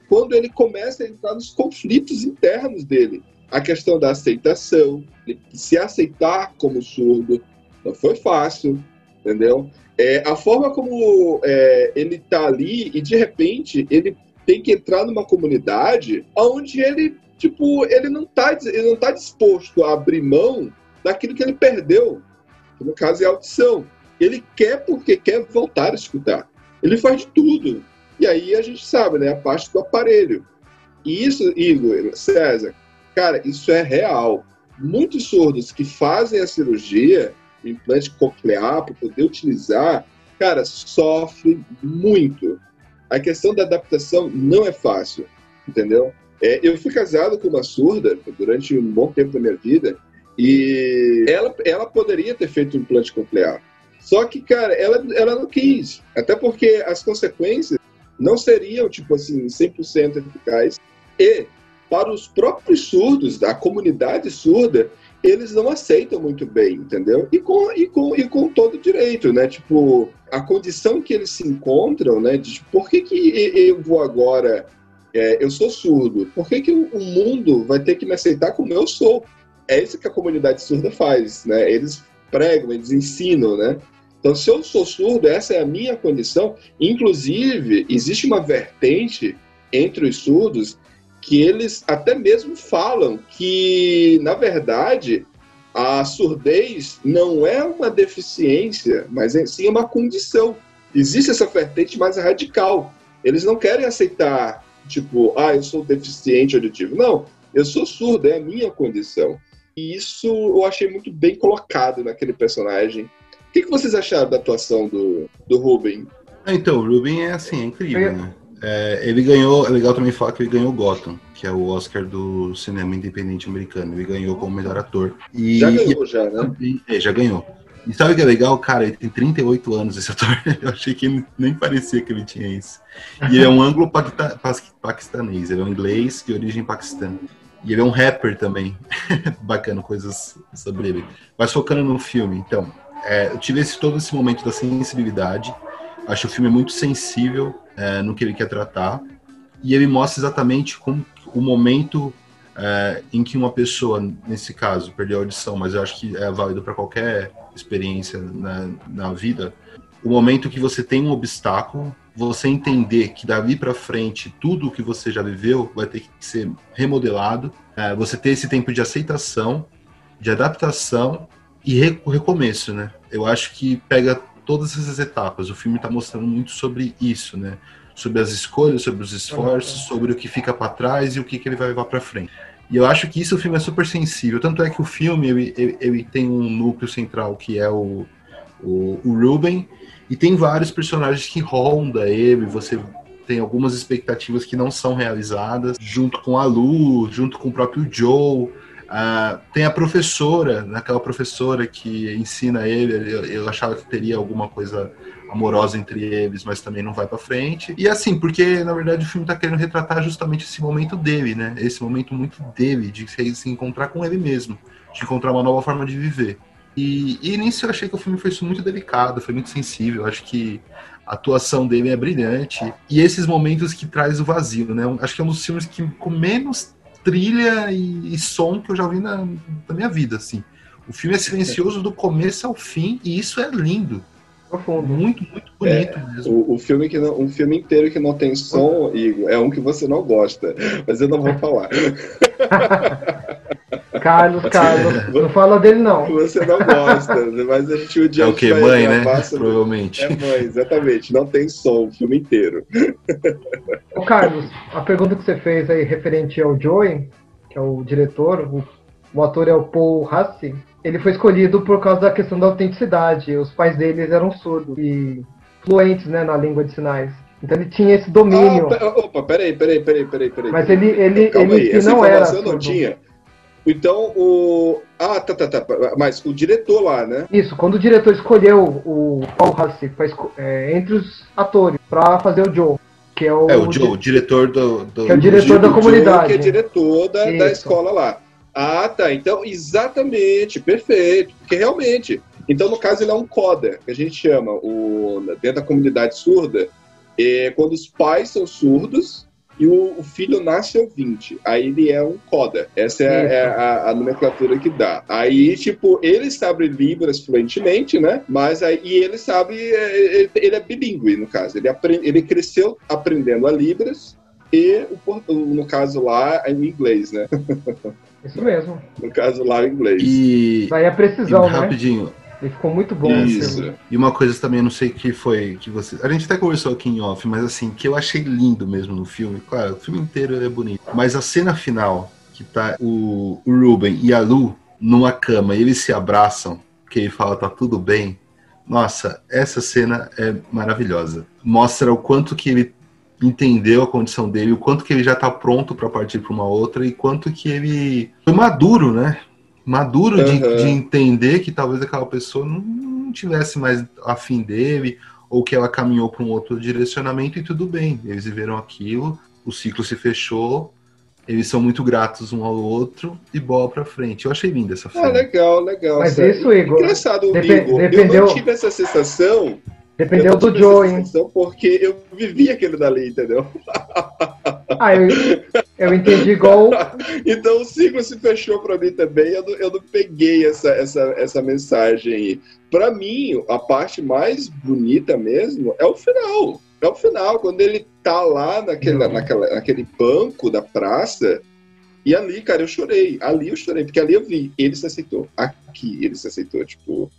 quando ele começa a entrar nos conflitos internos dele, a questão da aceitação, se aceitar como surdo, não foi fácil, entendeu? É, a forma como é, ele tá ali e de repente ele tem que entrar numa comunidade onde ele, tipo, ele não tá, ele não tá disposto a abrir mão daquilo que ele perdeu que no caso é a audição. Ele quer porque quer voltar a escutar. Ele faz de tudo. E aí a gente sabe, né? A parte do aparelho. E isso, Igor, César, cara, isso é real. Muitos surdos que fazem a cirurgia, o implante coclear, para poder utilizar, cara, sofrem muito. A questão da adaptação não é fácil, entendeu? É, eu fui casado com uma surda durante um bom tempo da minha vida e ela, ela poderia ter feito um implante coclear. Só que, cara, ela, ela não quis. Até porque as consequências não seriam, tipo assim, 100% eficazes. E, para os próprios surdos, da comunidade surda, eles não aceitam muito bem, entendeu? E com, e com, e com todo direito, né? Tipo, a condição que eles se encontram, né? De tipo, por que, que eu vou agora. É, eu sou surdo, por que, que o mundo vai ter que me aceitar como eu sou? É isso que a comunidade surda faz, né? Eles pregam, eles ensinam, né? Então, se eu sou surdo, essa é a minha condição. Inclusive, existe uma vertente entre os surdos que eles até mesmo falam que, na verdade, a surdez não é uma deficiência, mas sim uma condição. Existe essa vertente mais radical. Eles não querem aceitar, tipo, ah, eu sou deficiente auditivo. Não, eu sou surdo, é a minha condição. E isso eu achei muito bem colocado naquele personagem. O que, que vocês acharam da atuação do, do Ruben? Então, o Ruben é assim, é incrível, né? É, ele ganhou, é legal também falar que ele ganhou Gotham, que é o Oscar do cinema independente americano. Ele ganhou como melhor ator. E, já ganhou, já, né? É, já ganhou. E sabe o que é legal? Cara, ele tem 38 anos, esse ator. Eu achei que nem parecia que ele tinha isso. E ele é um anglo-paquistanês, ele é um inglês de origem paquistã. E ele é um rapper também. Bacana, coisas sobre ele. Mas focando no filme, então, é, eu tive esse, todo esse momento da sensibilidade. Acho o filme muito sensível é, no que ele quer tratar. E ele mostra exatamente como o momento é, em que uma pessoa, nesse caso, perdeu a audição, mas eu acho que é válido para qualquer experiência na, na vida. O momento que você tem um obstáculo, você entender que dali para frente tudo o que você já viveu vai ter que ser remodelado, é, você ter esse tempo de aceitação, de adaptação e re recomeço, né? Eu acho que pega todas essas etapas. O filme está mostrando muito sobre isso, né? Sobre as escolhas, sobre os esforços, sobre o que fica para trás e o que, que ele vai levar para frente. E eu acho que isso o filme é super sensível. Tanto é que o filme ele, ele, ele tem um núcleo central que é o, o, o Ruben, e tem vários personagens que ronda ele, você tem algumas expectativas que não são realizadas, junto com a Lu, junto com o próprio Joe. Ah, tem a professora, aquela professora que ensina ele, eu, eu achava que teria alguma coisa amorosa entre eles, mas também não vai pra frente. E assim, porque na verdade o filme tá querendo retratar justamente esse momento dele, né? Esse momento muito dele, de se encontrar com ele mesmo, de encontrar uma nova forma de viver. E, e nisso eu achei que o filme foi muito delicado, foi muito sensível. Acho que a atuação dele é brilhante. E esses momentos que traz o vazio, né? Acho que é um dos filmes que com menos trilha e, e som que eu já vi na, na minha vida, assim. O filme é silencioso do começo ao fim e isso é lindo. Profundo. Muito, muito bonito mesmo. O, o filme que não, um filme inteiro que não tem som, Igor, é um que você não gosta. Mas eu não vou falar. Carlos, Carlos, não fala dele não. Você não gosta, mas a gente o dia É o que? Mãe, né? Provavelmente. É mãe, exatamente. Não tem som o filme inteiro. Ô Carlos, a pergunta que você fez aí referente ao Joey, que é o diretor, o, o ator é o Paul Hassi, ele foi escolhido por causa da questão da autenticidade. Os pais deles eram surdos e fluentes né, na língua de sinais. Então ele tinha esse domínio. Ah, opa, peraí, peraí, peraí, peraí, peraí. Mas ele, ele, Calma ele aí, essa não era eu não tinha. Então, o. Ah, tá, tá, tá. Mas o diretor lá, né? Isso, quando o diretor escolheu o Paul Hassi é, entre os atores para fazer o Joe, que é o, É, o Joe, o diretor do. do- Que é o diretor da O Joe, comunidade. que é diretor da, da escola lá. Ah, tá. Então, exatamente, perfeito. Porque realmente. Então, no caso, ele é um coda, que a gente chama, o, dentro da comunidade surda, é quando os pais são surdos e o, o filho nasce ouvinte. Aí ele é um coda. Essa é, é a, a nomenclatura que dá. Aí, tipo, ele sabe Libras fluentemente, né? Mas aí e ele sabe. é, Ele, ele é bilíngue, no caso. Ele, aprende, ele cresceu aprendendo a Libras e, o- no caso lá, é em inglês, né? Isso mesmo. No caso lá, em inglês. E, Daí a e precisão, né? rapidinho, Ele ficou muito bom. esse Isso. E uma coisa também, eu não sei que foi que você. A gente até conversou aqui em off, mas assim, que eu achei lindo mesmo no filme. Claro, o filme inteiro é bonito. Mas a cena final, que tá o, o Ruben e a Lu numa cama e eles se abraçam, que ele fala, tá tudo bem. Nossa, essa cena é maravilhosa. Mostra o quanto que ele entendeu a condição dele, o quanto que ele já tá pronto para partir para uma outra e quanto que ele foi maduro, né? Maduro de, Aham. de entender que talvez aquela pessoa não, não tivesse mais afim dele ou que ela caminhou para um outro direcionamento e tudo bem. Eles viveram aquilo, o ciclo se fechou, eles são muito gratos um ao outro e bola para frente. Eu achei linda essa Ah, cena. legal, legal. Mas sério. isso, Igor, Engraçado, Igor. Eu dependeu- não tive essa sensação. Dependeu do Joe, hein? Porque eu vivi aquilo dali, entendeu? Ah, eu, eu entendi igual. Então o ciclo se fechou pra mim também. Eu não, eu não peguei essa, essa, essa mensagem aí. Pra mim, a parte mais bonita mesmo é o final. É o final, quando ele tá lá naquele, Uhum. naquela, naquele banco da praça. E ali, cara, eu chorei. Ali eu chorei, porque ali eu vi. Ele se aceitou. Aqui ele se aceitou. Tipo.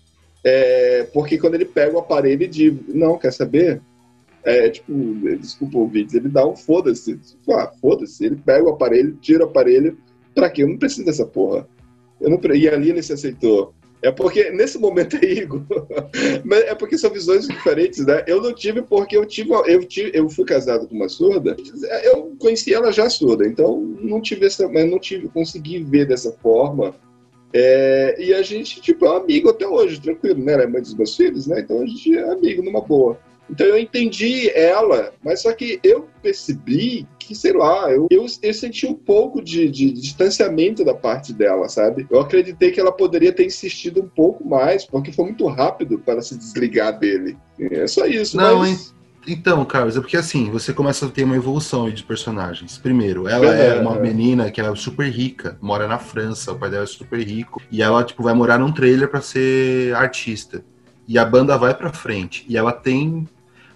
É, porque quando ele pega o aparelho e diz: Não, quer saber? É, tipo, desculpa o vídeo, ele dá um foda-se. Tipo, ah, foda-se. Ele pega o aparelho, tira o aparelho. Pra quê? Eu não preciso dessa porra. Eu não, e ali ele se aceitou. É porque, nesse momento aí, Igor, é porque são visões diferentes, né? Eu não tive porque eu tive, eu tive, eu fui casado com uma surda, eu conheci ela já surda, então não tive essa, mas não tive, consegui ver dessa forma. É, e a gente, tipo, é um amigo até hoje, tranquilo, né? Ela é mãe dos meus filhos, né? Então a gente é amigo numa boa. Então eu entendi ela, mas só que eu percebi que, sei lá, eu, eu, eu senti um pouco de, de distanciamento da parte dela, sabe? Eu acreditei que ela poderia ter insistido um pouco mais, porque foi muito rápido para se desligar dele. É só isso. Não, mas... Então, Carlos, é porque assim, você começa a ter uma evolução aí de personagens. Primeiro, ela é Uhum. uma menina que ela é super rica, mora na França, o pai dela é super rico, e ela, tipo, vai morar num trailer pra ser artista. E a banda vai pra frente. E ela tem.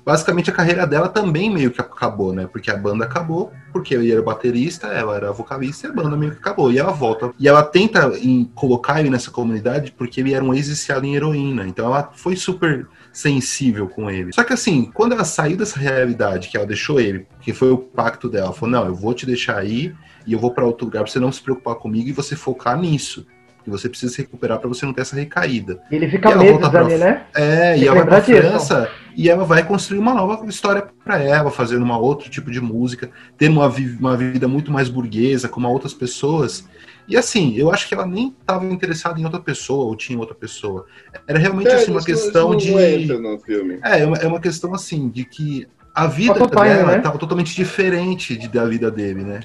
Basicamente a carreira dela também meio que acabou, né? Porque a banda acabou, porque ele era baterista, ela era vocalista e a banda meio que acabou. E ela volta. E ela tenta em, colocar ele nessa comunidade porque ele era um ex-viciado em heroína. Então ela foi super sensível com ele. Só que assim, quando ela saiu dessa realidade, que ela deixou ele, que foi o pacto dela, ela falou: Não, eu vou te deixar aí e eu vou para outro lugar pra você não se preocupar comigo e você focar nisso. Que você precisa se recuperar para você não ter essa recaída. Ele fica E meses pra- ali, né? É, Tem e ela vai pra disso. França E ela vai construir uma nova história para ela, fazendo uma outro tipo de música, tendo uma, vi- uma vida muito mais burguesa, como outras pessoas. E assim, eu acho que ela nem estava interessada em outra pessoa, ou tinha outra pessoa. Era realmente É, assim, uma isso- questão isso de. É, é uma, é uma questão assim, de que a vida dela né? estava totalmente diferente de- da vida dele, né?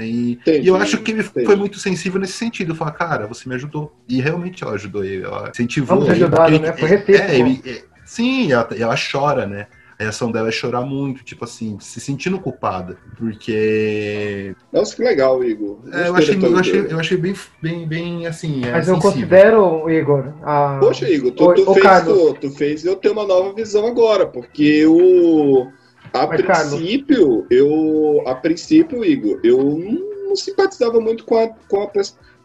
E, Entendi, e eu acho que ele entendi. foi muito sensível nesse sentido. Falar, cara, você me ajudou. E realmente ela ajudou ele. Ela incentivou Vamos ele. né? Foi recíproco. é, ele- é, sim, ela, ela chora, né? A reação dela é chorar muito, tipo assim, se sentindo culpada. Porque. Nossa, que legal, Igor. é, eu, achei, eu, achei, eu achei bem, bem, bem assim. é, Mas eu sensível. considero, Igor, a... Poxa, Igor, tu, Ô, tu ô, fez, Carlos. tu, tu fez eu ter uma nova visão agora, porque o a Mas, Carlos. princípio, eu a princípio, Igor, eu não, simpatizava muito com a, com a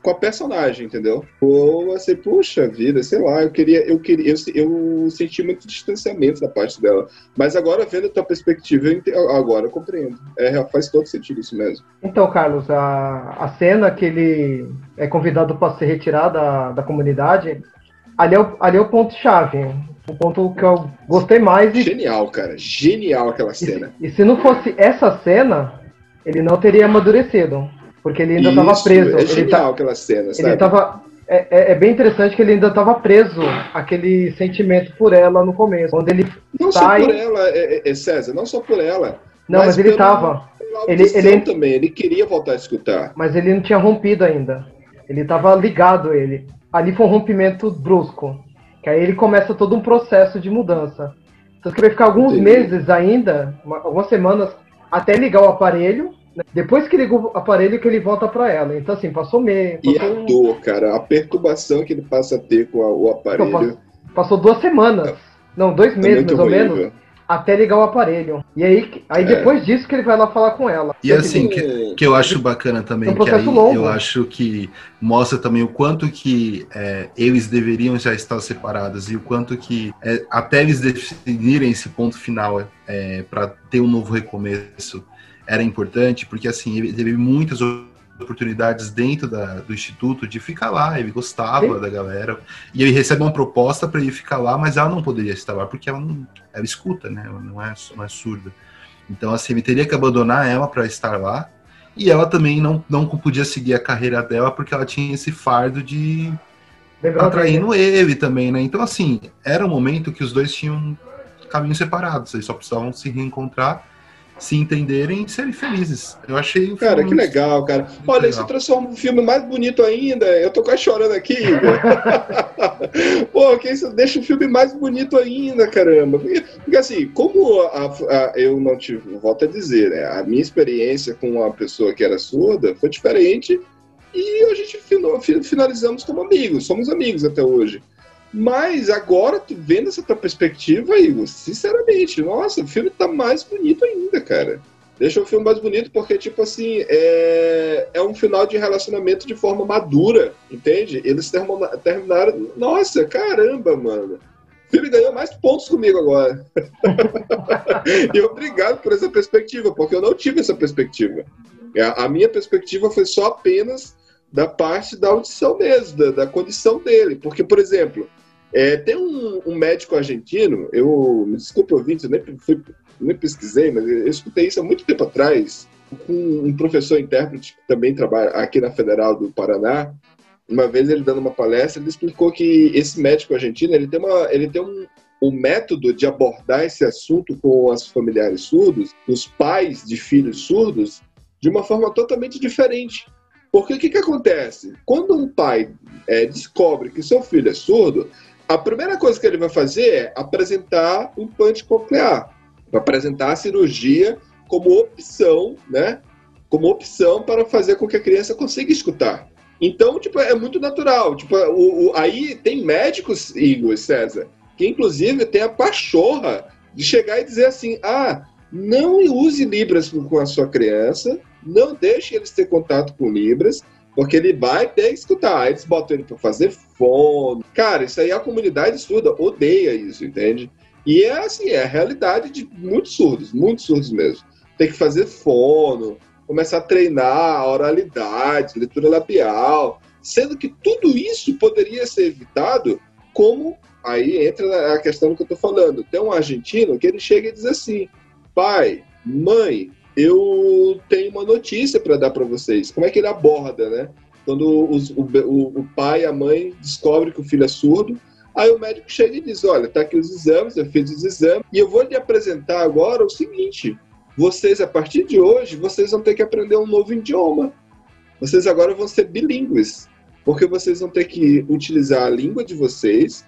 com a personagem, entendeu? Ou assim, puxa vida, sei lá, eu queria, eu queria, eu, eu senti muito distanciamento da parte dela. Mas agora vendo a tua perspectiva, eu ente- agora eu compreendo. É, faz todo sentido isso mesmo. Então, Carlos, a, a cena que ele é convidado para se retirar da, da comunidade, ali é o, ali é o ponto-chave. O ponto que eu gostei mais. E, Genial, cara, genial aquela cena. e se não fosse essa cena, ele não teria amadurecido. Porque ele ainda estava preso. É ele genial tá- aquela cena, ele sabe? tava. É, é- é bem interessante que ele ainda estava preso aquele sentimento por ela no começo. Quando ele. Não só sai- por ela, é, é, é, César, não só por ela. Não, mas, ele pelo- estava. Ele- ele- também, ele queria voltar a escutar. Mas ele não tinha rompido ainda. Ele estava ligado ele. Ali foi um rompimento brusco. Que aí ele começa todo um processo de mudança. Então que vai ficar alguns Entendi. meses ainda, uma- algumas semanas, até ligar o aparelho. Depois que liga o aparelho que ele volta para ela. Então assim, passou meio. E Passou, a um- dor, cara, a perturbação que ele passa a ter com a- o aparelho. passou, passou duas semanas. Não, dois é meses muito mais ou menos. Até ligar o aparelho. E aí, aí É. depois disso que ele vai lá falar com ela. E assim, Hum, que, que eu acho bacana também, É um que aí processo longo. eu acho que mostra também o quanto que é, eles deveriam já estar separados e o quanto que é, até eles definirem esse ponto final é, para ter um novo recomeço era importante, porque assim, ele teve muitas oportunidades dentro da- do instituto de ficar lá, ele gostava Sim. da galera, e ele recebe uma proposta para ele ficar lá, mas ela não poderia estar lá, porque ela não ela escuta, né? Ela não é, não é surda. Então, assim, ele teria que abandonar ela para estar lá. E ela também não, não podia seguir a carreira dela porque ela tinha esse fardo de Lembrando atraindo ele também, né? Então, assim, era um momento que os dois tinham caminhos separados. Eles só precisavam se reencontrar, se entenderem e serem felizes. Eu achei o Cara, que legal, cara. Olha, legal. isso transforma o filme mais bonito ainda. Eu tô quase chorando aqui. Pô, que isso deixa o filme mais bonito ainda, caramba. Porque, porque assim, como a- a- eu não tive, volto a dizer, né? A minha experiência com uma pessoa que era surda foi diferente e a gente finalizamos como amigos, somos amigos até hoje. Mas agora, tu vendo essa tua perspectiva, Igor, sinceramente, nossa, o filme tá mais bonito ainda, cara. Deixa o filme mais bonito porque, tipo assim, é, é um final de relacionamento de forma madura, entende? Eles termina- terminaram. Nossa, caramba, mano. O filme ganhou mais pontos comigo agora. e obrigado por essa perspectiva, porque eu não tive essa perspectiva. A, a minha perspectiva foi só apenas da parte da audição mesmo, da, da condição dele. Porque, por exemplo, é, tem um, um médico argentino, eu me desculpe ouvinte, eu nem, fui, nem pesquisei, mas eu escutei isso há muito tempo atrás, com um professor intérprete que também trabalha aqui na Federal do Paraná. Uma vez ele dando uma palestra, ele explicou que esse médico argentino ele tem, uma, ele tem um, um método de abordar esse assunto com os familiares surdos, os pais de filhos surdos, de uma forma totalmente diferente. Porque o que, que acontece? Quando um pai é, descobre que seu filho é surdo, a primeira coisa que ele vai fazer é apresentar o implante coclear, vai apresentar a cirurgia como opção, né? Como opção para fazer com que a criança consiga escutar. Então, tipo, é muito natural. Tipo, o, o- aí tem médicos, Igor e César, que inclusive tem a pachorra de chegar e dizer assim: ah, não use Libras com a sua criança, não deixe eles ter contato com Libras, porque ele vai que escutar. Eles botam ele para fazer fone. Cara, isso aí a comunidade surda odeia isso, entende? E é assim, é a realidade de muitos surdos, muitos surdos mesmo. Tem que fazer fono, começar a treinar a oralidade, leitura labial, sendo que tudo isso poderia ser evitado como aí entra a questão que eu tô falando. Tem um argentino que ele chega e diz assim: pai, mãe, eu tenho uma notícia para dar para vocês. Como é que ele aborda, né? Quando os, o, o, pai a mãe descobrem que o filho é surdo, aí o médico chega e diz: Olha, tá aqui os exames, eu fiz os exames, e eu vou lhe apresentar agora o seguinte: vocês, a partir de hoje, vocês vão ter que aprender um novo idioma. Vocês agora vão ser bilíngues, porque vocês vão ter que utilizar a língua de vocês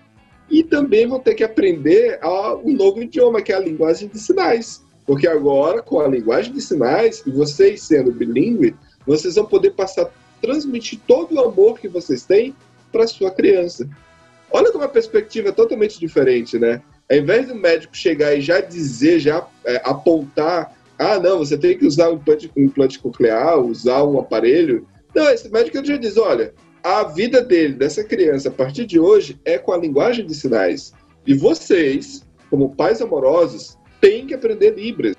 e também vão ter que aprender a, um novo idioma, que é a linguagem de sinais. Porque agora, com a linguagem de sinais, e vocês sendo bilíngue, vocês vão poder passar, transmitir todo o amor que vocês têm para sua criança. Olha como a perspectiva é totalmente diferente, né? Ao invés do médico chegar e já dizer, já é, apontar, ah, não, você tem que usar um implante, um implante coclear, usar um aparelho. Não, esse médico já diz, olha, a vida dele, dessa criança, a partir de hoje, é com a linguagem de sinais. E vocês, como pais amorosos, têm que aprender Libras.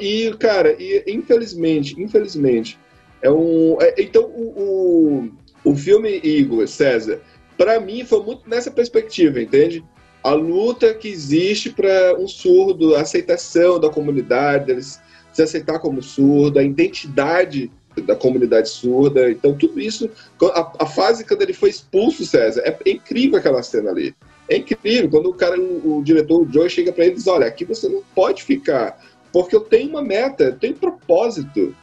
E, cara, e, infelizmente, infelizmente, é um. É, então, o, o, o filme Igor, César, para mim foi muito nessa perspectiva, entende? A luta que existe para um surdo, a aceitação da comunidade, eles se aceitar como surdo, a identidade da comunidade surda. Então, tudo isso, a, a, fase quando ele foi expulso, César, é, incrível aquela cena ali. É incrível quando o cara, o, o diretor, o Joe, chega para ele e diz: Olha, aqui você não pode ficar, porque eu tenho uma meta, eu tenho um propósito.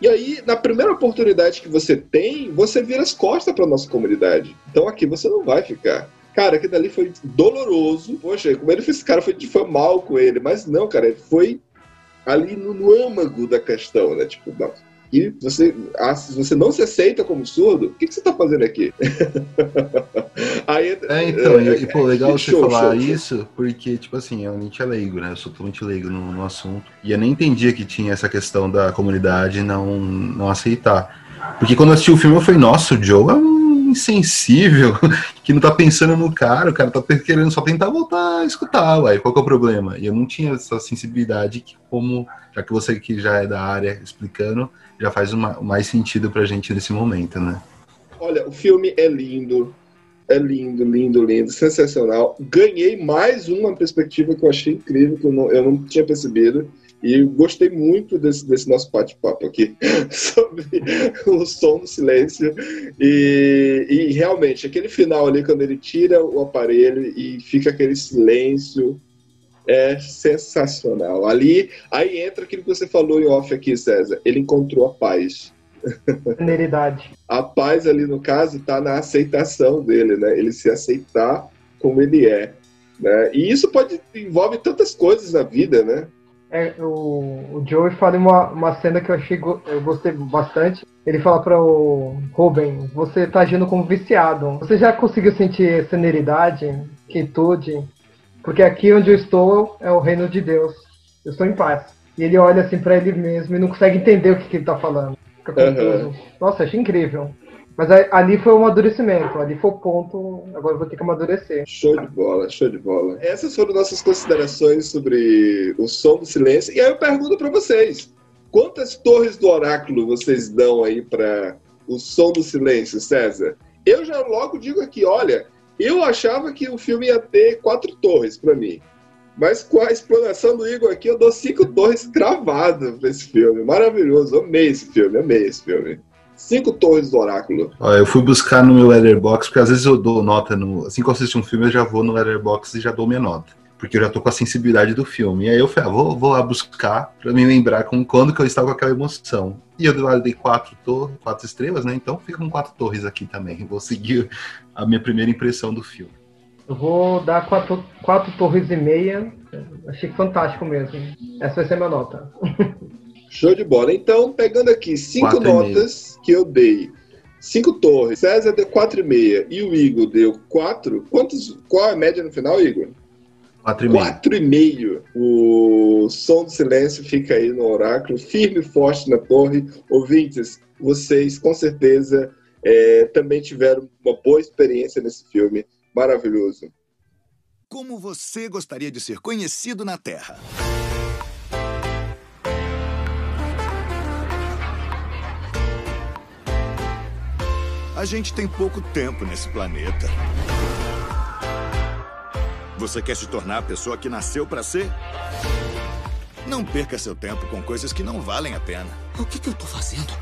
E aí, na primeira oportunidade que você tem, você vira as costas para nossa comunidade. Então aqui você não vai ficar. Cara, aquilo dali foi doloroso. Poxa, como ele fez esse cara foi, foi mal com ele. Mas não, cara, ele foi ali no, no âmago da questão, né? Tipo, não, e você, ah, se você não se aceita como surdo, o que, que você está fazendo aqui? Aí, é, então, é, e, pô, legal você show, falar show, isso, show. porque, tipo assim, eu nem tinha leigo, né? Eu sou totalmente leigo no, no, assunto. E eu nem entendia que tinha essa questão da comunidade não, não aceitar. Porque quando eu assisti o filme, eu falei, nossa, o Joe é um insensível, que não tá pensando no cara, o cara tá querendo só tentar voltar a escutar, uai, qual que é o problema? E eu não tinha essa sensibilidade que, como, já que você que já é da área explicando, já faz uma, mais sentido pra gente nesse momento, né? Olha, o filme é lindo, é lindo, lindo, lindo, sensacional. Ganhei mais uma perspectiva que eu achei incrível, que eu não, eu não tinha percebido. E gostei muito desse, desse nosso bate-papo aqui sobre o som do silêncio. E, e realmente, aquele final ali, quando ele tira o aparelho e fica aquele silêncio, é sensacional. Ali, aí entra aquilo que você falou em off aqui, César. Ele encontrou a paz. Veneridade. a paz ali, no caso, está na aceitação dele, né? Ele se aceitar como ele é. Né? E isso pode envolve tantas coisas na vida, né? É, o, o Joey fala uma, uma cena que eu achei eu gostei bastante. Ele fala para o Ruben, você tá agindo como viciado. Você já conseguiu sentir serenidade, quietude? Porque aqui onde eu estou é o reino de Deus. Eu estou em paz. E ele olha assim para ele mesmo e não consegue entender o que, que ele tá falando. Uhum. Nossa, achei incrível. Mas ali foi o um amadurecimento, ali foi o ponto, agora eu vou ter que amadurecer. Show de bola, show de bola. Essas foram nossas considerações sobre o som do silêncio. E aí eu pergunto para vocês: quantas torres do oráculo vocês dão aí para o som do silêncio, César? Eu já logo digo aqui: olha, eu achava que o filme ia ter quatro torres para mim. Mas com a explanação do Igor aqui, eu dou cinco torres cravadas para esse filme. Maravilhoso. Amei esse filme, amei esse filme. Cinco torres do oráculo. Ó, eu fui buscar no meu Letterboxd, porque às vezes eu dou nota no. Assim que eu assisto um filme, eu já vou no Letterboxd e já dou minha nota. Porque eu já tô com a sensibilidade do filme. E aí eu falei, ah, vou, vou lá buscar pra me lembrar com quando que eu estava com aquela emoção. E eu dei quatro torres, quatro estrelas, né? Então fica com quatro torres aqui também. vou seguir a minha primeira impressão do filme. Eu vou dar quatro, quatro torres e meia. Achei fantástico mesmo. Essa vai ser minha nota. Show de bola. Então, pegando aqui cinco notas que eu dei. Cinco torres. César deu quatro e meia e o Igor deu quatro. Quantos, qual é a média no final, Igor? Quatro e meio. Quatro e meio. O som do silêncio fica aí no oráculo, firme e forte na torre. Ouvintes, vocês com certeza é, também tiveram uma boa experiência nesse filme maravilhoso. Como você gostaria de ser conhecido na Terra? A gente tem pouco tempo nesse planeta. Você quer se tornar a pessoa que nasceu pra ser? Não perca seu tempo com coisas que não valem a pena. O que, que eu tô fazendo?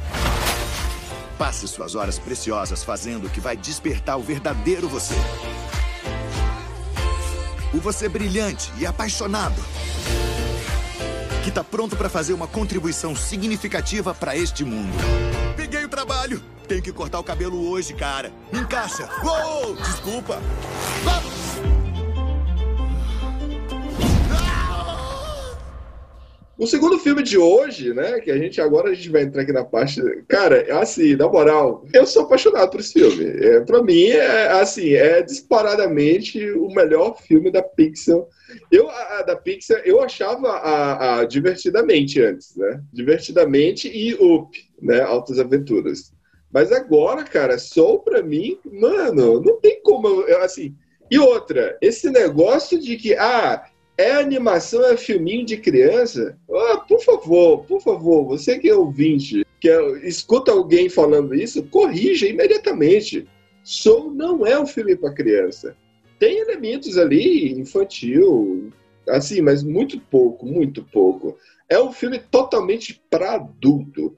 Passe suas horas preciosas fazendo o que vai despertar o verdadeiro você. O você brilhante e apaixonado. Que tá pronto pra fazer uma contribuição significativa pra este mundo. Peguei o trabalho. Tenho que cortar o cabelo hoje, cara. Me encaixa. Uou, desculpa. O segundo filme de hoje, né? Que a gente agora a gente vai entrar aqui na parte. Cara, assim, na moral, eu sou apaixonado por esse filme. É, para mim, é assim, é disparadamente o melhor filme da Pixar. Eu, a, a da Pixar, eu achava a, a Divertidamente antes, né? Divertidamente e Up, né? Altas Aventuras. Mas agora, cara, Soul pra mim, mano, não tem como, eu, assim. E outra, esse negócio de que, ah, é animação, é filminho de criança? Ah, por favor, por favor, você que é ouvinte, que é, escuta alguém falando isso, corrija imediatamente. Soul não é um filme para criança. Tem elementos ali infantil, assim, mas muito pouco, muito pouco. É um filme totalmente para adulto.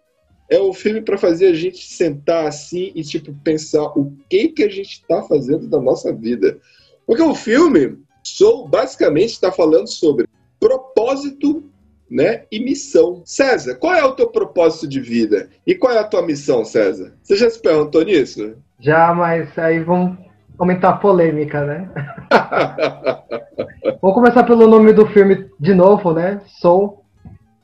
É um filme para fazer a gente sentar assim e tipo pensar o que que a gente está fazendo da nossa vida. Porque o filme Soul basicamente está falando sobre propósito né, e missão. César, qual é o teu propósito de vida? E qual é a tua missão, César? Você já se perguntou nisso? Já, mas aí vamos aumentar a polêmica, né? vamos começar pelo nome do filme de novo, né? Soul.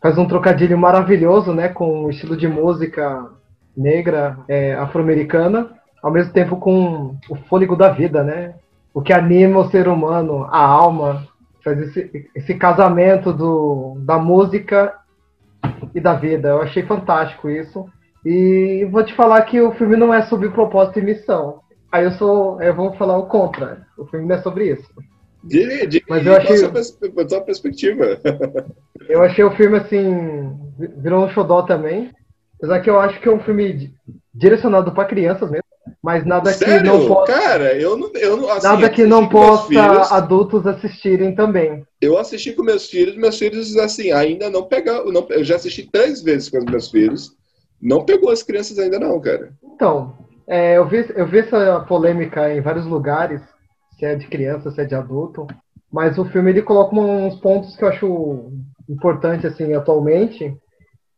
Faz um trocadilho maravilhoso, né? Com o estilo de música negra, é, afro-americana, ao mesmo tempo com o fôlego da vida, né? O que anima o ser humano, a alma, faz esse, esse casamento do, da música e da vida. Eu achei fantástico isso. E vou te falar que o filme não é sobre propósito e missão. Aí eu sou, eu vou falar o contra. O filme não é sobre isso. De, de, Mas eu achei, tua perspectiva. eu achei o filme assim, virou um xodó também. Apesar que eu acho que é um filme direcionado para crianças mesmo. Mas nada Sério? que não possa. Cara, eu não. Eu não assim, nada que não possa filhos. adultos assistirem também. Eu assisti com meus filhos, meus filhos, assim, ainda não pegaram. Não, eu já assisti três vezes com os meus filhos. Não pegou as crianças ainda, não, cara. Então, é, eu, vi, eu vi essa polêmica em vários lugares, se é de criança, se é de adulto. Mas o filme ele coloca uns pontos que eu acho importante assim atualmente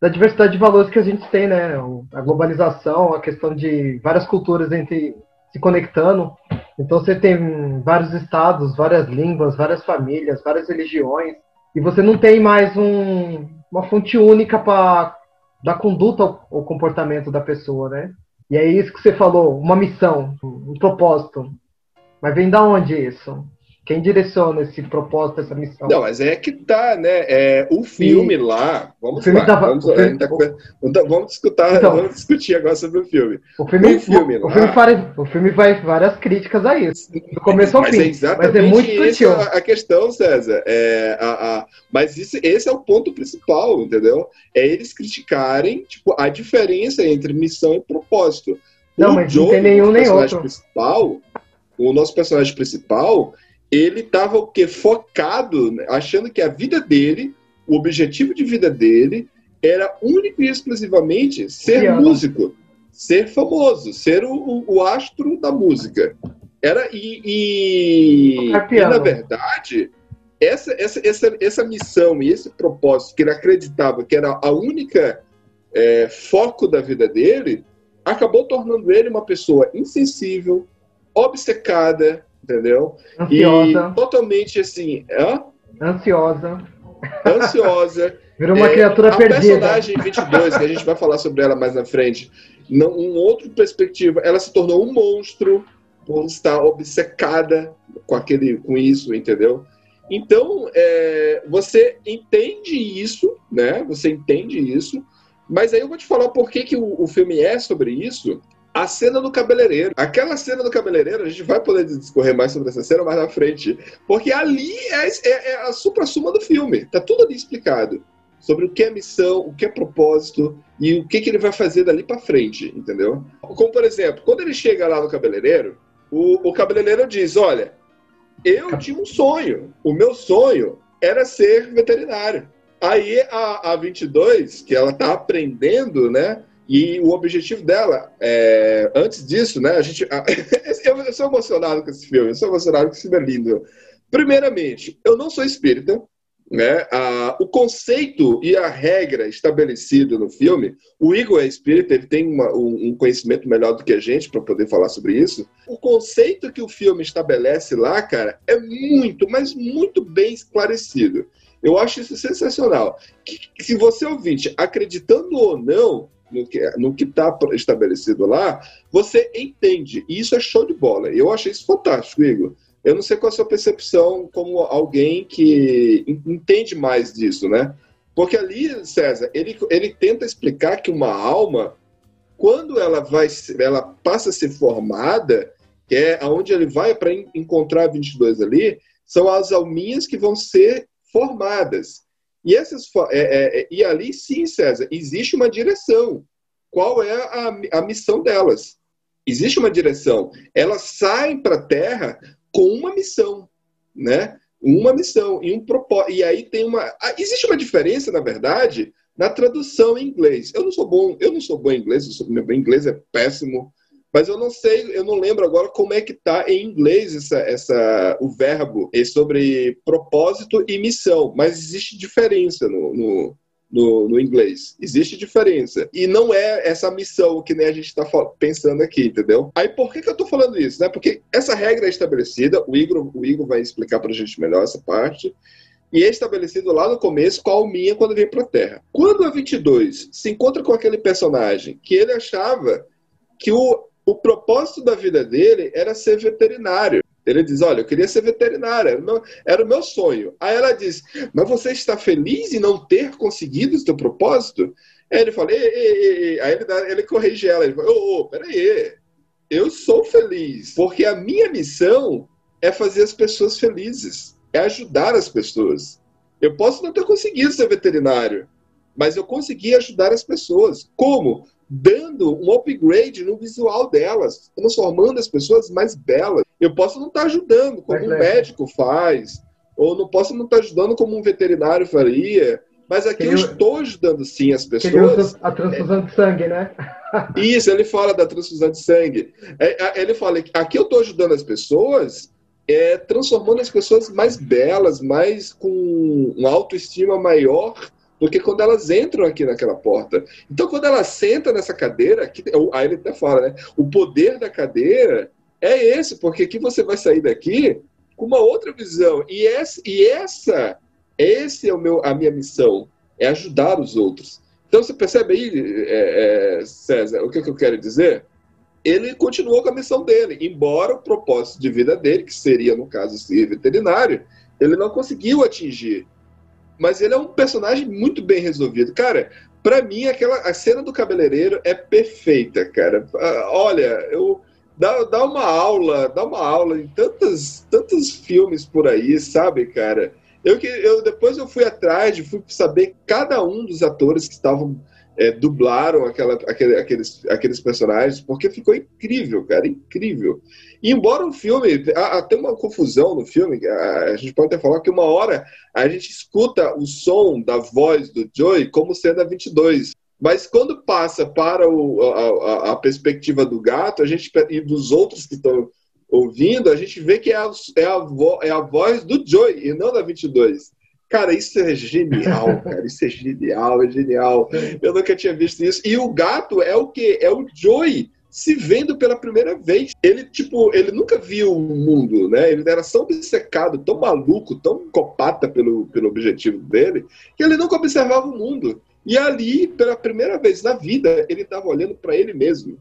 da diversidade de valores que a gente tem, né? A globalização, a questão de várias culturas entre se conectando. Então você tem vários estados, várias línguas, várias famílias, várias religiões, e você não tem mais um, uma fonte única para da conduta ao comportamento da pessoa, né? E é isso que você falou, uma missão, um propósito. Mas vem da onde isso? Quem direciona esse propósito, essa missão? Não, mas é que tá, né? É, o filme lá. Vamos o filme lá. tava- vamos, o filme- tá conver- vamos, discutir, Então. vamos discutir agora sobre o filme. O filme, o filme o, lá- filme faz, o filme faz várias críticas a isso. Do começo ao mas fim. é exatamente mas é muito sutil. a questão, César. É, a, a- mas isso, esse é o ponto principal, entendeu? É eles criticarem tipo, a diferença entre missão e propósito. Não, o mas não Joey, tem nenhum o nem outro. Principal, o nosso personagem principal, ele tava o quê? Focado, né, achando que a vida dele, o objetivo de vida dele, era único e exclusivamente ser Piano. músico, ser famoso, ser o, o- o astro da música. Era e, e, e, na verdade essa, essa, essa, essa missão e esse propósito que ele acreditava que era a única é, foco da vida dele acabou tornando ele uma pessoa insensível, obcecada, entendeu? Ansiosa, E totalmente assim, hã? ansiosa. ansiosa. Virou uma É, criatura a perdida. personagem 22, que a gente vai falar sobre ela mais na frente, não, um outro perspectiva, ela se tornou um monstro por estar obcecada com aquele, com isso, entendeu? Então, é, você entende isso, né? Você entende isso, mas aí eu vou te falar por que, que o, o filme é sobre isso. A cena do cabeleireiro. Aquela cena do cabeleireiro, a gente vai poder discorrer mais sobre essa cena mais na frente. Porque ali é, é- é a supra-suma do filme. Tá tudo ali explicado. Sobre o que é missão, o que é propósito e o que, que ele vai fazer dali pra frente, entendeu? Como, por exemplo, quando ele chega lá no cabeleireiro, o, o cabeleireiro diz: Olha, Eu tinha um sonho. O meu sonho era ser veterinário. Aí a, a 22, que ela tá aprendendo, né? E o objetivo dela, é, antes disso, né? A gente, a, eu, sou emocionado com esse filme, eu sou emocionado com esse filme é lindo. Primeiramente, eu não sou espírita, né? Ah, o conceito e a regra estabelecido no filme, o Igor é espírita, ele tem uma, um, um conhecimento melhor do que a gente para poder falar sobre isso. O conceito que o filme estabelece lá, cara, é muito, mas muito bem esclarecido. Eu acho isso sensacional. Que, se você ouvinte, acreditando ou não no que está estabelecido lá, você entende. E isso é show de bola. Eu achei isso fantástico, Igor. Eu não sei qual a sua percepção como alguém que entende mais disso, né? Porque ali, César, ele, ele tenta explicar que uma alma, quando ela vai, ela passa a ser formada, que é aonde ele vai para encontrar 22 ali, são as alminhas que vão ser formadas. E, essas, é, é, é, e ali sim, César, existe uma direção. Qual é a, a missão delas? Existe uma direção. Elas saem para a Terra com uma missão, né? Uma missão e um propósito. E aí tem uma. Existe uma diferença, na verdade, na tradução em inglês. Eu não sou bom, eu não sou bom em inglês, sou, meu inglês é péssimo, mas eu não sei, eu não lembro agora como é que tá em inglês essa, essa, o verbo sobre propósito e missão. Mas existe diferença no, no no, no inglês. Existe diferença. E não é essa missão que nem a gente está pensando aqui, entendeu? Aí por que, que eu estou falando isso? Né? Porque essa regra é estabelecida, o Igor, o Igor vai explicar para a gente melhor essa parte e é estabelecido lá no começo com a Alminha quando vem para a Terra. Quando a 22 se encontra com aquele personagem que ele achava que o, o propósito da vida dele era ser veterinário. Ele diz: Olha, eu queria ser veterinária, era o, meu, era o meu sonho. Aí ela diz: Mas você está feliz em não ter conseguido o seu propósito? Aí ele fala: ei, ei, ei. Aí ele, dá, ele corrige ela: ele Ô, oh, peraí, eu sou feliz, porque a minha missão é fazer as pessoas felizes, é ajudar as pessoas. Eu posso não ter conseguido ser veterinário, mas eu consegui ajudar as pessoas. Como? Dando um upgrade no visual delas, transformando as pessoas mais belas. Eu posso não estar ajudando como um médico faz, ou não posso não estar ajudando como um veterinário faria, mas aqui eu estou ajudando sim as pessoas. A transfusão de sangue, né? Isso, ele fala da transfusão de sangue. É, ele fala que aqui eu estou ajudando as pessoas, é, transformando as pessoas mais belas, mais com uma autoestima maior do que quando elas entram aqui naquela porta. Então, quando ela senta nessa cadeira, aqui, aí ele até fala, né? O poder da cadeira é esse, porque aqui você vai sair daqui com uma outra visão. E essa, e essa esse é o meu, a minha missão, é ajudar os outros. Então, você percebe aí, é, é, César, o que, que eu quero dizer? Ele continuou com a missão dele, embora o propósito de vida dele, que seria, no caso, ser veterinário, ele não conseguiu atingir. Mas ele é um personagem muito bem resolvido. Cara, para mim, aquela, a cena do cabeleireiro é perfeita, cara. Ah, olha, eu dá, dá uma aula, dá uma aula em tantos, tantos filmes por aí, sabe, cara? Eu, eu depois eu fui atrás, fui saber cada um dos atores que estavam é, dublaram aquela, aquele, aqueles, aqueles personagens, porque ficou incrível, cara, incrível. E embora o filme, tem uma confusão no filme, a, a, gente pode até falar que uma hora a gente escuta o som da voz do Joey como sendo a 22. Mas quando passa para o, a, a, perspectiva do gato, a gente e dos outros que estão ouvindo, a gente vê que é a, é a, vo, é a voz do Joey e não da 22. Cara, isso é genial, cara. Isso é genial, é genial. Eu nunca tinha visto isso. E o gato é o quê? É o Joey se vendo pela primeira vez. Ele, tipo, ele nunca viu o mundo, né? Ele era tão obcecado, tão maluco, tão copata pelo, pelo objetivo dele, que ele nunca observava o mundo. E ali, pela primeira vez na vida, ele estava olhando para ele mesmo.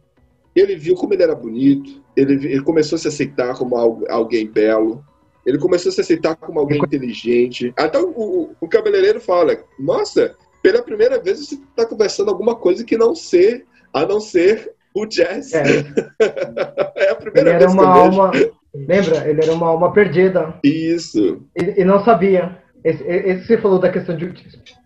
Ele viu como ele era bonito, ele, ele começou a se aceitar como alguém belo, ele começou a se aceitar como alguém inteligente. Até o, o, o cabeleireiro fala: Nossa, pela primeira vez você está conversando alguma coisa que não ser, a não ser o jazz. É, é a primeira ele vez era uma alma. Lembra? Ele era uma alma perdida. Isso. E, e não sabia. Esse, esse você falou da questão de.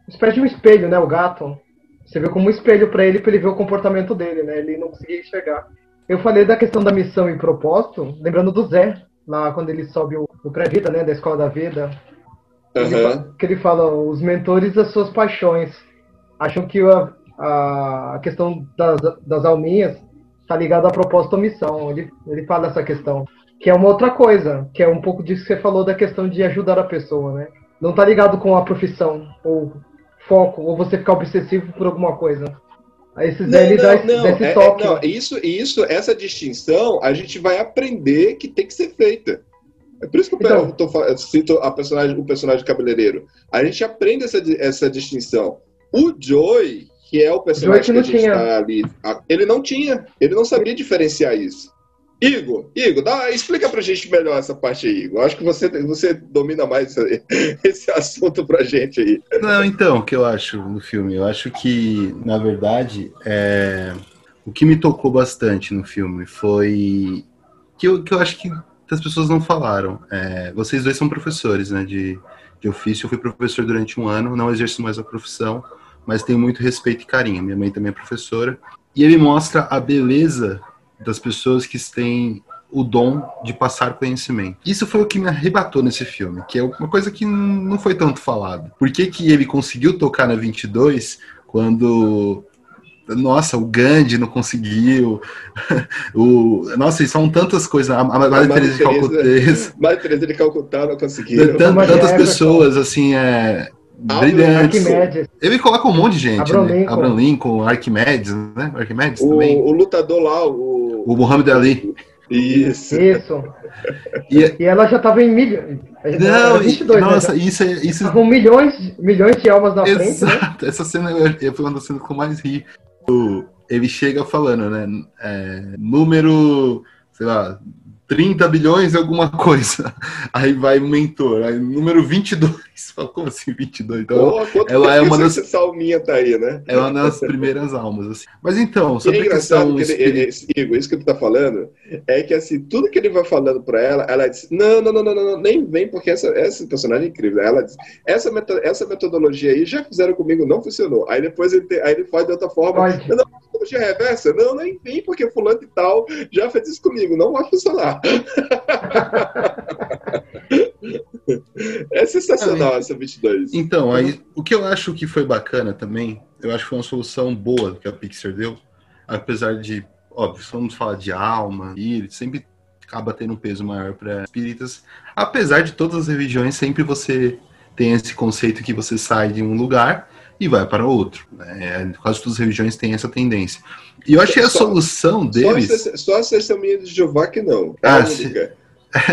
Espécie de um espelho, né? O gato. Você viu como um espelho para ele, para ele ver o comportamento dele, né? Ele não conseguia enxergar. Eu falei da questão da missão e propósito, lembrando do Zé, lá quando ele sobe o, do Pré-Vida, né? Da Escola da Vida. Ele Aham. fa- que ele fala os mentores das suas paixões. Acham que a, a, questão das, das alminhas está ligada a propósito ou missão. Ele, ele fala essa questão. Que é uma outra coisa, que é um pouco disso que você falou da questão de ajudar a pessoa, né? Não tá ligado com a profissão, ou foco, ou você ficar obsessivo por alguma coisa. Aí esses Não, ele dá, não, esse- não, dá é- é- não, isso, isso, essa distinção, a gente vai aprender que tem que ser feita. É por isso que eu Então. tô fa- eu cito a personagem, o personagem cabeleireiro. A gente aprende essa, essa distinção. O Joey, que é o personagem que, que a gente tinha. tá ali, ele não tinha, ele não sabia diferenciar isso. Igor, Igor, dá, explica pra gente melhor essa parte aí, Igor. Acho que você, você domina mais esse, esse assunto pra gente aí. Não, então, o que eu acho no filme? Eu acho que, na verdade, é... o que me tocou bastante no filme foi que eu, que eu acho que as pessoas não falaram. É, vocês dois são professores né, de, de ofício. Eu fui professor durante um ano, não exerço mais a profissão, mas tenho muito respeito e carinho. Minha mãe também é professora. E ele mostra a beleza das pessoas que têm o dom de passar conhecimento. Isso foi o que me arrebatou nesse filme, que é uma coisa que não foi tanto falado. Por que, que ele conseguiu tocar na 22 quando nossa, o Gandhi não conseguiu. o, nossa, são tantas coisas. A, a Madre Teresa de Calcutês. Mas Teresa de Calcutá não conseguiram. Tan- Thomas tantas pessoas, assim, é, brilhantes. Arquimedes. Ele coloca um monte de gente, Abraham né? Lincoln. Abraham Lincoln, Arquimedes, né? Arquimedes O, também. o lutador lá, o. O Muhammad Ali. Isso. Isso. E, E ela já tava em milhões. não, 22, e- nossa, né? isso é. Isso, Com milhões, milhões de almas na frente, né? Exato, essa cena eu- foi uma das cenas que eu mais ri. Ele chega falando, né? é, número, sei lá, 30 bilhões e alguma coisa. Aí vai o mentor, aí número 22. Fala, como assim 22? Então, Pô, ela é uma das- essa alminha tá aí, né? é uma das primeiras almas, assim. Mas então, é sobre engraçado que ele, ele, Igor, isso que tu tá falando é que assim, tudo que ele vai falando pra ela, ela diz: não, não, não, não, não, não, nem vem, porque essa, essa personagem é incrível. Ela diz: essa, meto- essa metodologia aí já fizeram comigo, não funcionou. Aí depois ele, te- aí ele faz de outra forma. Não, metodologia reversa? Não, nem vem, porque fulano e tal já fez isso comigo, não vai funcionar. é sensacional essa 22. Então, aí, o que eu acho que foi bacana também, eu acho que foi uma solução boa que a Pixar deu, apesar de, óbvio, se vamos falar de alma, e sempre acaba tendo um peso maior para espíritas, apesar de todas as religiões, sempre você tem esse conceito que você sai de um lugar e vai para outro. Né? Quase todas as religiões têm essa tendência. E eu achei a Só- solução deles. só a testemunha de Jeová que não. É Ah, a se- única.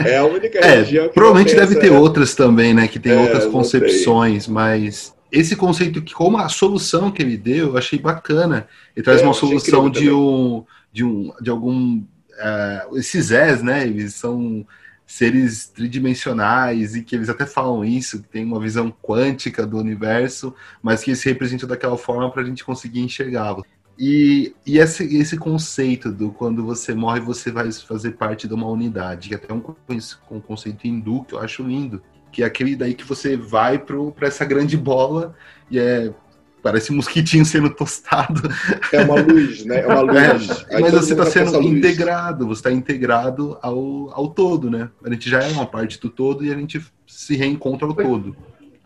É a única É, religião que provavelmente deve essa- ter outras também, né? Que tem É, outras concepções, mas esse conceito que, como a solução que ele deu, eu achei bacana. Ele traz É, uma solução de um, de um, de algum, é, esses Zés, né? Eles são seres tridimensionais e que eles até falam isso, que tem uma visão quântica do universo, mas que se representam daquela forma para a gente conseguir enxergá-lo. E, e esse, esse conceito do quando você morre, você vai fazer parte de uma unidade, que é até um, um conceito hindu que eu acho lindo, que é aquele daí que você vai para essa grande bola e é parece um mosquitinho sendo tostado. É uma luz, né? É uma luz. É, mas você está sendo integrado, você está integrado ao, ao todo, né? A gente já é uma parte do todo e a gente se reencontra ao todo.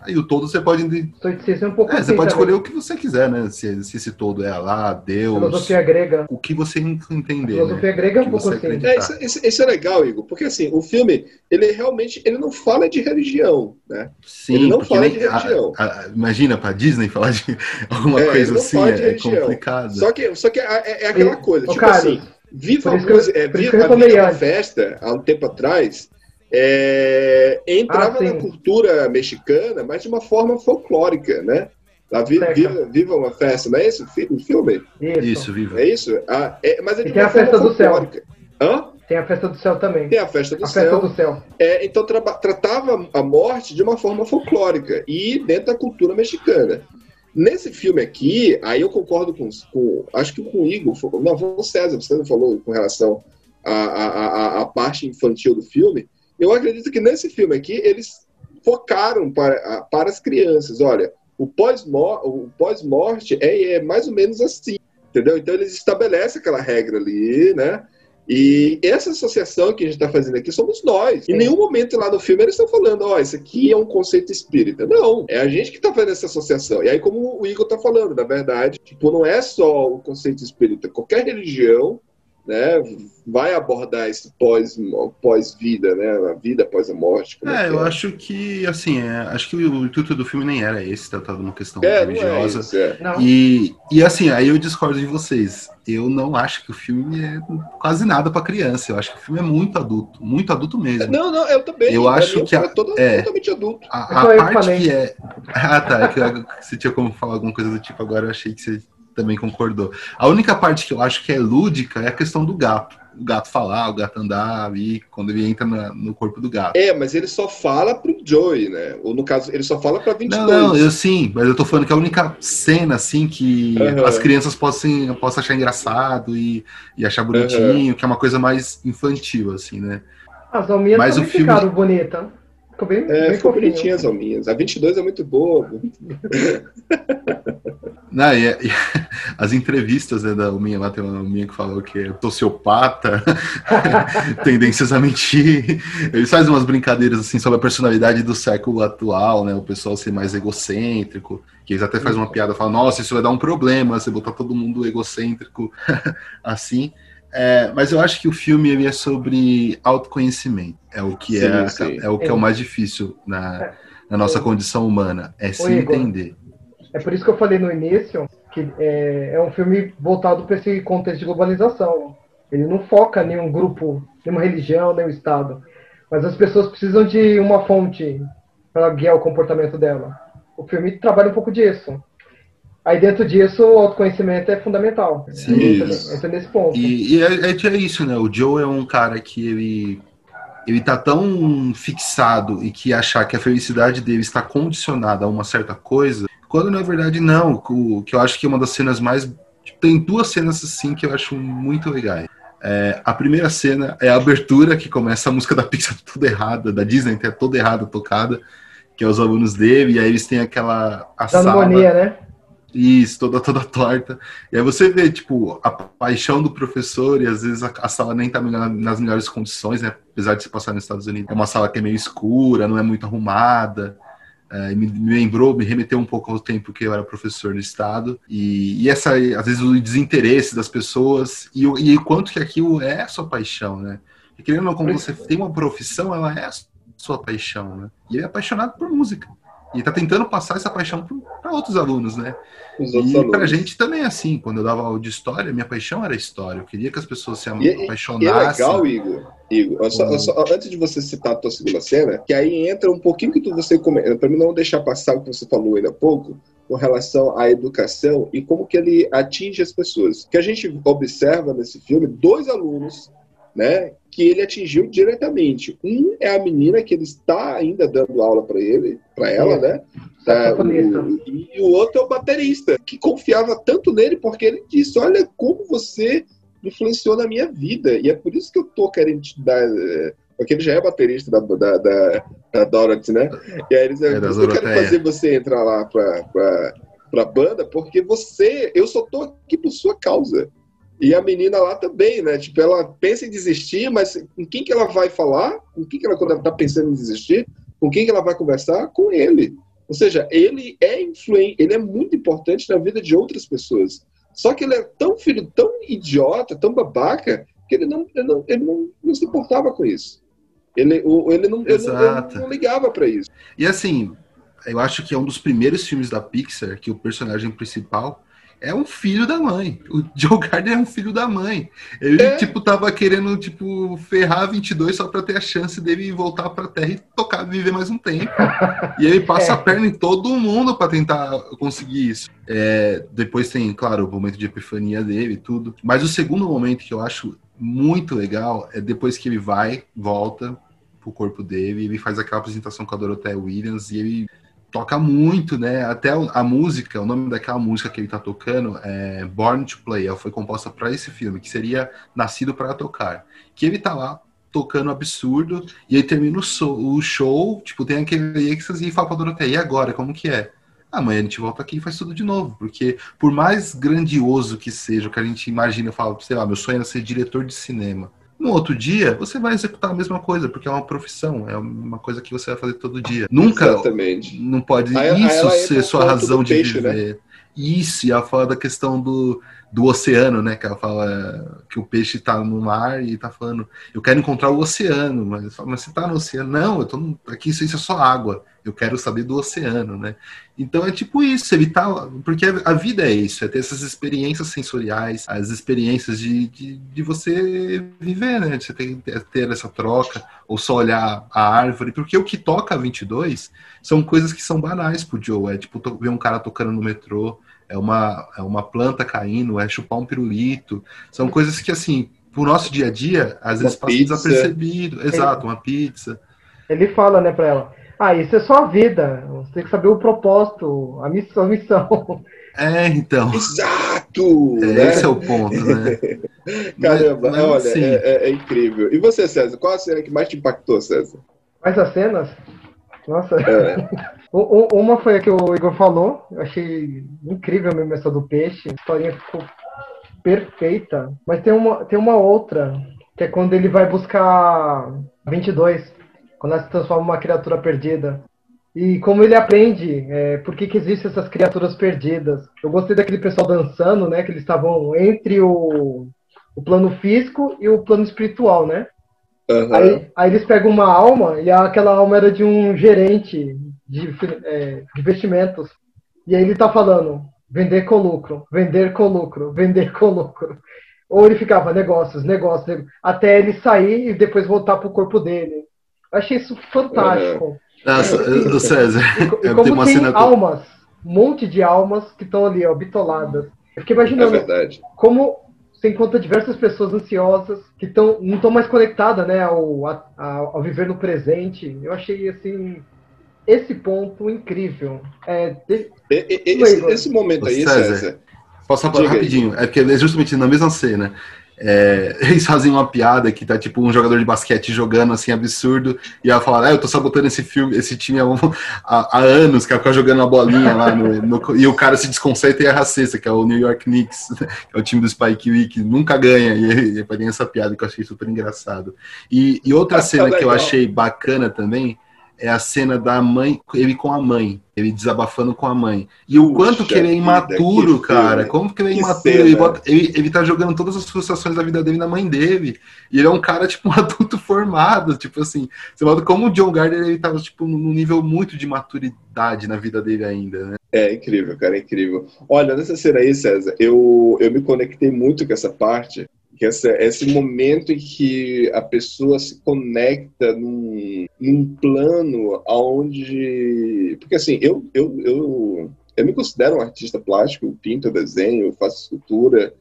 Aí o todo você pode. Stoicismo é um pouco É, assim você pode também. escolher o que você quiser, né? Se, se esse todo é Alá, Deus, Filosofia grega. o que você entender. Filosofia né? grega é um Que pouco você assim. É, isso, isso- isso é legal, Igor, porque assim, o filme, ele realmente ele não fala de religião, né? Sim, Ele não fala nem- de religião. a- a- imagina pra Disney falar de alguma É, coisa assim, é, complicado. Só que, só que é, é aquela E- coisa, tipo Carlos, assim, viva, por isso que música- eu- é, viva, eu a festa, há um tempo atrás, é, entrava Ah, na cultura mexicana, mas de uma forma folclórica, né? Lá, vi- Certo. viva, viva uma festa, não é isso o fi- o filme? Isso. Isso, viva. É isso? Ah, é- mas é de E tem a festa do céu. Hã? Tem a festa do céu também. Tem a festa do a céu. festa do céu. É, então traba- tratava a morte de uma forma folclórica e dentro da cultura mexicana. Nesse filme aqui, aí eu concordo com, com acho que com o Igor, não, foi o César, você não falou com relação à, à, à- à parte infantil do filme. Eu acredito que nesse filme aqui eles focaram para, para as crianças. Olha, o pós-mor- o pós-morte é, é mais ou menos assim, entendeu? Então eles estabelecem aquela regra ali, né? E essa associação que a gente está fazendo aqui somos nós. Em nenhum momento lá no filme eles estão falando, ó, oh, isso aqui é um conceito espírita. Não, é a gente que está fazendo essa associação. E aí, como o Igor está falando, na verdade, tipo, não é só o conceito espírita. Qualquer religião né, vai abordar esse pós, pós-vida, né, a vida após a morte. É, é, eu é. acho que, assim, é, acho que o intuito do filme nem era esse, tratar de uma questão é, religiosa. Não é isso, é. E, e, assim, aí eu discordo de vocês. Eu não acho que o filme é quase nada para criança. Eu acho que o filme é muito adulto, muito adulto mesmo. Não, não, eu também. Eu acho que a, é todo, é, totalmente adulto. A, a parte que é. Ah, tá. É que você tinha como falar alguma coisa do tipo agora, eu achei que você também concordou. A única parte que eu acho que é lúdica é a questão do gato. O gato falar, o gato andar ali, quando ele entra na, no corpo do gato. É, mas ele só fala pro Joey, né? Ou no caso, ele só fala pra 22. Não, não, eu sim, mas eu tô falando que é a única cena, assim, que uhum. as crianças possam, possam achar engraçado e, e achar bonitinho, uhum. que é uma coisa mais infantil, assim, né? As alminhas mas o filme... ficaram bonitas. Ficou bem, é, bem ficou bonitinha as alminhas. A 22 é muito boa. Não, e, e, as entrevistas né, da minha lá, tem uma minha que falou que é sociopata, tendências a mentir. Eles fazem umas brincadeiras assim sobre a personalidade do século atual, né? O pessoal ser mais egocêntrico, que eles até fazem uma piada, falam, nossa, isso vai dar um problema, você botar todo mundo egocêntrico assim. É, mas eu acho que o filme ele é sobre autoconhecimento. É o que, sim, é, sim. é, o que é. é o mais difícil na, na nossa condição humana, é se entender. É por isso que eu falei no início que é, é um filme voltado para esse contexto de globalização. Ele não foca em nenhum grupo, nenhuma religião, nenhum Estado. Mas as pessoas precisam de uma fonte para guiar o comportamento dela. O filme trabalha um pouco disso. Aí dentro disso, o autoconhecimento é fundamental. Sim, entra, entra nesse ponto. E, e é, é, é, isso, né? O Joe é um cara que ele, ele tá tão fixado e que achar que a felicidade dele está condicionada a uma certa coisa quando na verdade não, o, que eu acho que é uma das cenas mais. Tem duas cenas assim que eu acho muito legais. É, a primeira cena é a abertura, que começa a música da Pixar toda errada, da Disney até toda errada tocada, que é os alunos dele, e aí eles têm aquela. A da sala, né? Isso, toda, toda torta. E aí você vê, tipo, a paixão do professor, e às vezes a, a sala nem tá nas melhores condições, né? Apesar de se passar nos Estados Unidos. É uma sala que é meio escura, não é muito arrumada. É, me, me, lembrou, me remeteu um pouco ao tempo que eu era professor no estado e, e essa, às vezes, o desinteresse das pessoas e, e o quanto que aquilo é a sua paixão, né? E querendo ou não, como você tem uma profissão, ela é a sua paixão, né? E ele é apaixonado por música. E está tentando passar essa paixão para outros alunos, né? Os e para a gente também é assim. Quando eu dava aula de história, minha paixão era história. Eu queria que as pessoas se e, apaixonassem. E é legal, Igor. Igor só, só, antes de você citar a tua segunda cena, que aí entra um pouquinho que tu, você para mim não deixar passar o que você falou ainda há pouco, com relação à educação e como que ele atinge as pessoas. Que a gente observa nesse filme dois alunos, né, que ele atingiu diretamente. Um é a menina que ele está ainda dando aula para ele, para ela, é. né? Tá, o, e o outro é o baterista, que confiava tanto nele porque ele disse: Olha como você influenciou na minha vida. E é por isso que eu tô querendo te dar. É, porque ele já é baterista da, da, da, da Dorothy, né? E aí eles, é, eu quero fazer você entrar lá pra, pra, pra banda, porque você, eu só tô aqui por sua causa. E a menina lá também, né? Tipo, ela pensa em desistir, mas com quem que ela vai falar? Com quem que ela, quando ela tá pensando em desistir, com quem que ela vai conversar? Com ele. Ou seja, ele é influente, ele é muito importante na vida de outras pessoas. Só que ele é tão filho, tão idiota, tão babaca, que ele não, ele não, ele não, não se importava com isso. Ele, ele, não, ele não, ele não ligava para isso. E assim, eu acho que é um dos primeiros filmes da Pixar que o personagem principal é um filho da mãe. O Joe Gardner é um filho da mãe. Ele, é. tipo, tava querendo, tipo, ferrar 22 só pra ter a chance dele voltar pra Terra e tocar, viver mais um tempo. e ele passa é. a perna em todo mundo para tentar conseguir isso. É, depois tem, claro, o momento de epifania dele e tudo. Mas o segundo momento que eu acho muito legal é depois que ele vai, volta pro corpo dele, ele faz aquela apresentação com a Dorothea Williams e ele toca muito, né? Até a música, o nome daquela música que ele tá tocando é Born to Play, ela foi composta para esse filme, que seria Nascido para Tocar. Que ele tá lá tocando absurdo, e aí termina o show, o show tipo, tem aquele êxtase e fala pra Doroteia, e agora, como que é? Amanhã a gente volta aqui e faz tudo de novo, porque por mais grandioso que seja, o que a gente imagina, fala, sei lá, meu sonho era ser diretor de cinema. No outro dia, você vai executar a mesma coisa, porque é uma profissão, é uma coisa que você vai fazer todo dia. Nunca Exatamente. não pode Aí- aí isso entra ser sua razão de peixe, né? viver. Isso, e ela fala da questão do, do oceano, né? Que ela fala que o peixe tá no mar e tá falando, eu quero encontrar o oceano, mas, mas você tá no oceano? Não, eu tô no, aqui, isso, isso é só água. Eu quero saber do oceano, né? Então é tipo isso, evitar. Porque a vida é isso, é ter essas experiências sensoriais, as experiências de, de, de você viver, né? De você ter, ter essa troca, ou só olhar a árvore. Porque o que toca a 22 são coisas que são banais pro Joe. É tipo ver um cara tocando no metrô, é uma, é uma planta caindo, é chupar um pirulito. São coisas que, assim, pro nosso dia a dia, às vezes passa pizza. desapercebido. Exato, uma pizza. Ele fala, né, pra ela. Ah, isso é só a vida. Você tem que saber o propósito, a missão. A missão. É, então. Exato! É, né? Esse é o ponto, né? Caramba, Mas- mas, olha, assim, é, é- é incrível. E você, César? Qual a cena que mais te impactou, César? Mas as cenas. Nossa. É. Uma foi a que o Igor falou. Eu achei incrível mesmo essa do peixe. A historinha ficou perfeita. Mas tem uma, tem uma outra, que é quando ele vai buscar 22. Quando ela se transforma numa criatura perdida. E como ele aprende é, por que, que existem essas criaturas perdidas. Eu gostei daquele pessoal dançando, né? Que eles estavam entre o, o plano físico e o plano espiritual, né? Aham. Aí, aí eles pegam uma alma e aquela alma era de um gerente de, é, de investimentos. E aí ele tá falando vender com lucro, vender com lucro, vender com lucro. Ou ele ficava negócios, negócios, negócios, até ele sair e depois voltar pro corpo dele. Eu achei isso fantástico. Nossa, do César. E, co- e É, tem como uma tem cena. almas, um monte de almas que estão ali, ó, bitoladas. Eu fiquei É imaginando verdade. como você encontra diversas pessoas ansiosas que tão, não estão mais conectadas né, ao, a- ao, viver no presente. Eu achei assim esse ponto incrível. É, de- Esse, esse momento aí, César. César. Posso falar Diga aí. rapidinho? É porque é justamente na mesma cena. É, eles fazem uma piada que tá tipo um jogador de basquete jogando assim absurdo e ela fala, ah, eu tô sabotando esse filme, esse time há, um- há- há anos, que ficar jogando uma bolinha lá no, no- e o cara se desconcerta e erra a cesta, que é o New York Knicks, que é o time do Spike Lee, que nunca ganha, e, e tem essa piada que eu achei super engraçado. E, e outra Ah, cena que eu achei bacana também é a cena da mãe, ele com a mãe, ele desabafando com a mãe. E o Puxa quanto que ele é vida, imaturo, que cara. filme. Como que ele é Que imaturo? Ele, bota- ele, ele tá jogando todas as frustrações da vida dele na mãe dele. E ele é um cara, tipo, um adulto formado. Tipo assim, você nota como o John Gardner, ele tava, tipo, num nível muito de maturidade na vida dele ainda, né? É incrível, cara, é incrível. Olha, nessa cena aí, César, eu, eu me conectei muito com essa parte, que essa, esse momento em que a pessoa se conecta num, num plano onde. Porque assim, eu, eu, eu, eu me considero um artista plástico, eu pinto, eu desenho, eu faço escultura,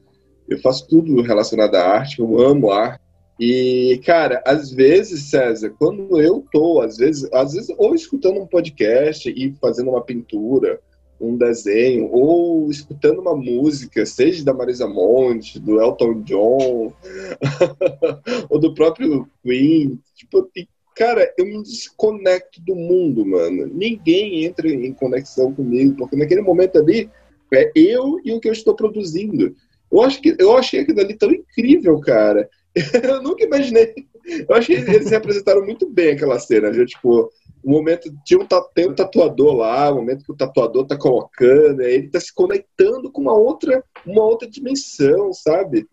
eu faço tudo relacionado à arte, eu amo arte. E, cara, às vezes, César, quando eu tô, às vezes, às vezes, ou escutando um podcast e fazendo uma pintura, um desenho, ou escutando uma música, seja da Marisa Monte, do Elton John, ou do próprio Queen, tipo, cara, eu me desconecto do mundo, mano. Ninguém entra em conexão comigo, porque naquele momento ali é eu e o que eu estou produzindo. Eu acho que eu achei aquilo ali tão incrível, cara. Eu nunca imaginei. Eu achei que eles representaram muito bem aquela cena, viu? Tipo, o momento tinha um, tem um tatuador lá, o momento que o tatuador tá colocando, ele tá se conectando com uma outra, uma outra dimensão, sabe?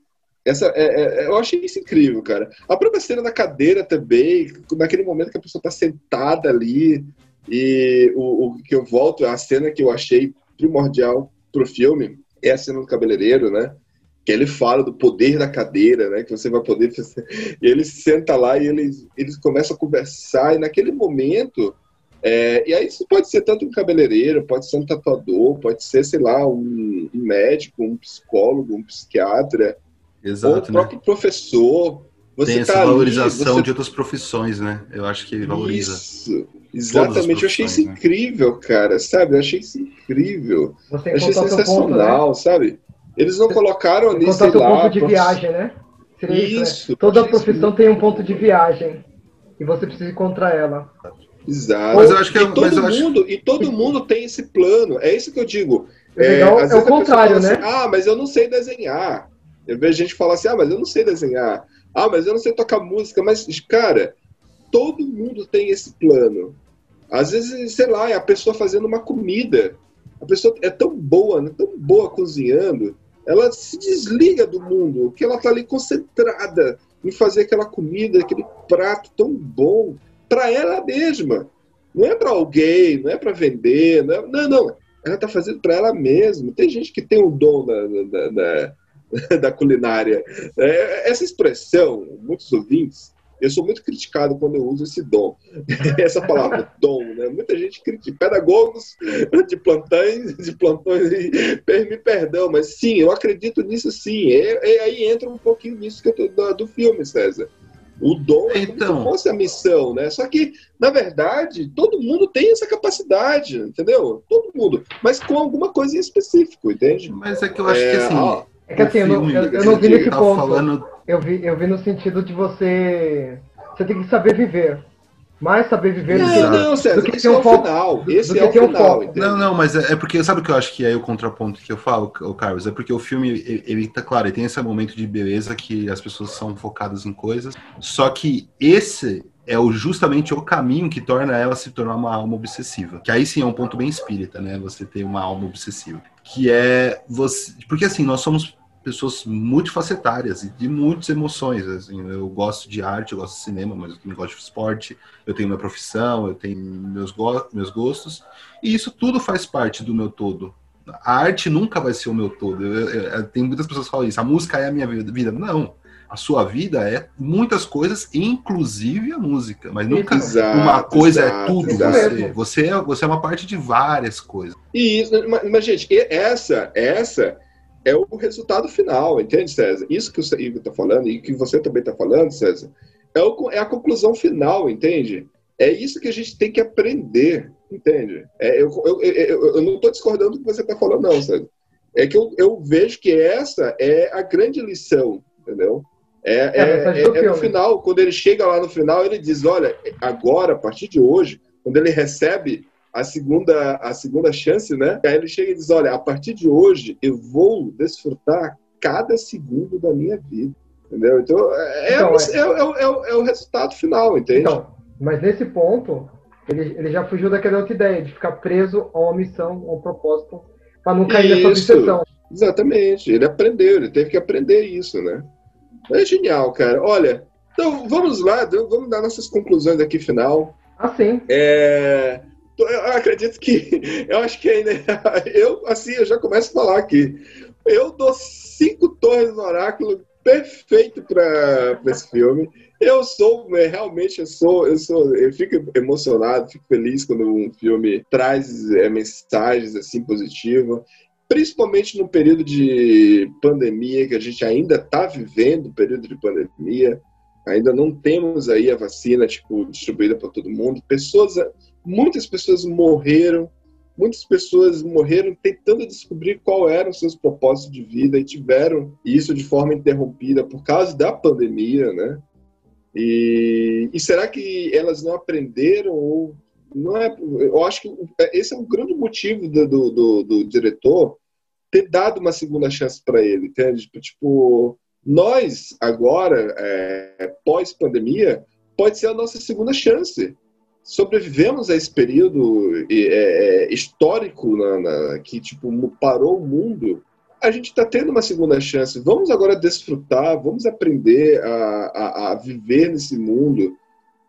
Essa, é, é- eu achei isso incrível, cara. A própria cena da cadeira também, naquele momento que a pessoa tá sentada ali, e o, o que eu volto, a cena que eu achei primordial pro filme é a cena do cabeleireiro, né? Que ele fala do poder da cadeira, né? Que você vai poder fazer. E ele senta lá e eles, eles começam a conversar, e naquele momento. é, e aí isso pode ser tanto um cabeleireiro, pode ser um tatuador, pode ser, sei lá, um, um médico, um psicólogo, um psiquiatra, ou o Exato, né? próprio professor. Você Tem essa tá ali, valorização você de outras profissões, né? Eu acho que ele valoriza. Isso, exatamente. Eu achei isso né? incrível, cara, sabe? Eu achei isso incrível. você Eu achei seu ponto, né? sensacional, sabe? Eles não colocaram ali, sei lá... ponto de viagem, né? Seria isso, né? Isso. Toda achei isso profissão tem um ponto de viagem. E você precisa encontrar ela. Exato. Mas eu acho que é- e todo mas eu acho- mundo, e todo mundo tem esse plano. É isso que eu digo. Às é, vezes o contrário, né? assim, ah, mas eu não sei desenhar. Eu vejo gente falar assim, ah, mas eu não sei desenhar. Ah, mas eu não sei tocar música, mas, cara, todo mundo tem esse plano. Às vezes, sei lá, é a pessoa fazendo uma comida. A pessoa é tão boa, né, tão boa cozinhando, ela se desliga do mundo, que ela tá ali concentrada em fazer aquela comida, aquele prato tão bom para ela mesma. Não é para alguém, não é para vender, não, é, não, não. Ela tá fazendo para ela mesma. Tem gente que tem o dom da, da, da, da culinária. É, essa expressão, muitos ouvintes eu sou muito criticado quando eu uso esse dom, essa palavra dom, né? Muita gente critica, pedagogos de plantões, de plantões, me perdão, mas sim, eu acredito nisso sim. E, aí entra um pouquinho nisso que eu tô, do, do filme, César. O dom é então... como se fosse a missão, né? Só que, na verdade, todo mundo tem essa capacidade, entendeu? Todo mundo. Mas com alguma coisa em específico, entende? Mas é que eu acho é, que assim. Ó, é que assim, eu não, eu, eu não vi nesse tá ponto. Falando... Eu, vi, eu vi no sentido de você. Você tem que saber viver. Mais saber viver não, do que, não, César, do que esse é o foco, final. Esse é o final. Um não, não, mas é, é, porque sabe o que eu acho que é o contraponto que eu falo, o Carlos? É porque o filme, ele, ele tá claro, ele tem esse momento de beleza que as pessoas são focadas em coisas. Só que esse é o, justamente o caminho que torna ela se tornar uma alma obsessiva. Que aí sim é um ponto bem espírita, né? Você ter uma alma obsessiva. Que é você. Porque assim, nós somos pessoas multifacetárias e de muitas emoções. Assim, eu gosto de arte, eu gosto de cinema, mas eu também gosto de esporte, eu tenho minha profissão, eu tenho meus, go meus gostos, e isso tudo faz parte do meu todo. A arte nunca vai ser o meu todo. Eu, eu, eu, tem muitas pessoas que falam isso, a música é a minha vida. Não. A sua vida é muitas coisas, inclusive a música. Mas nunca exato, uma coisa é exato, é tudo exato. você. Você é, você é uma parte de várias coisas. E isso, mas, mas gente, essa, essa é o resultado final, entende, César? Isso que o Igor está falando e que você também está falando, César, é, o, é, a conclusão final, entende? É isso que a gente tem que aprender, entende? É, eu, eu, eu, eu, não estou discordando do que você está falando, não, César. É que eu, vejo que essa é a grande lição, entendeu? É, é, é, é, no final, quando ele chega lá no final, ele diz: olha, agora, a partir de hoje, quando ele recebe a segunda, a segunda chance, né? Aí ele chega e diz: Olha, a partir de hoje eu vou desfrutar cada segundo da minha vida. Entendeu? Então, é, então, é, é, é, é o resultado final, entende? Então, mas nesse ponto, ele, ele já fugiu daquela outra ideia de ficar preso a uma missão, a um propósito, para não cair isso, nessa obsessão. Exatamente. Ele aprendeu, ele teve que aprender isso, né? É genial, cara. Olha, então vamos lá, vamos dar nossas conclusões aqui final. Ah, sim. É eu acredito que eu acho que ainda eu assim eu já começo a falar aqui. Eu dou cinco torres no oráculo perfeito para esse filme. Eu sou né, realmente eu sou eu sou eu fico emocionado, fico feliz quando um filme traz é, mensagens assim positivas, principalmente no período de pandemia que a gente ainda está vivendo, período de pandemia. Ainda não temos aí a vacina tipo distribuída para todo mundo. Pessoas muitas pessoas morreram, muitas pessoas morreram tentando descobrir qual eram seus propósitos de vida e tiveram isso de forma interrompida por causa da pandemia, né? E, e será que elas não aprenderam ou não é? Eu acho que esse é um grande motivo do, do, do, do diretor ter dado uma segunda chance para ele, entende? Tipo, nós agora, é, pós pandemia, pode ser a nossa segunda chance sobrevivemos a esse período é, é, histórico na, na, que tipo parou o mundo a gente está tendo uma segunda chance. Vamos agora desfrutar vamos aprender a, a, a viver nesse mundo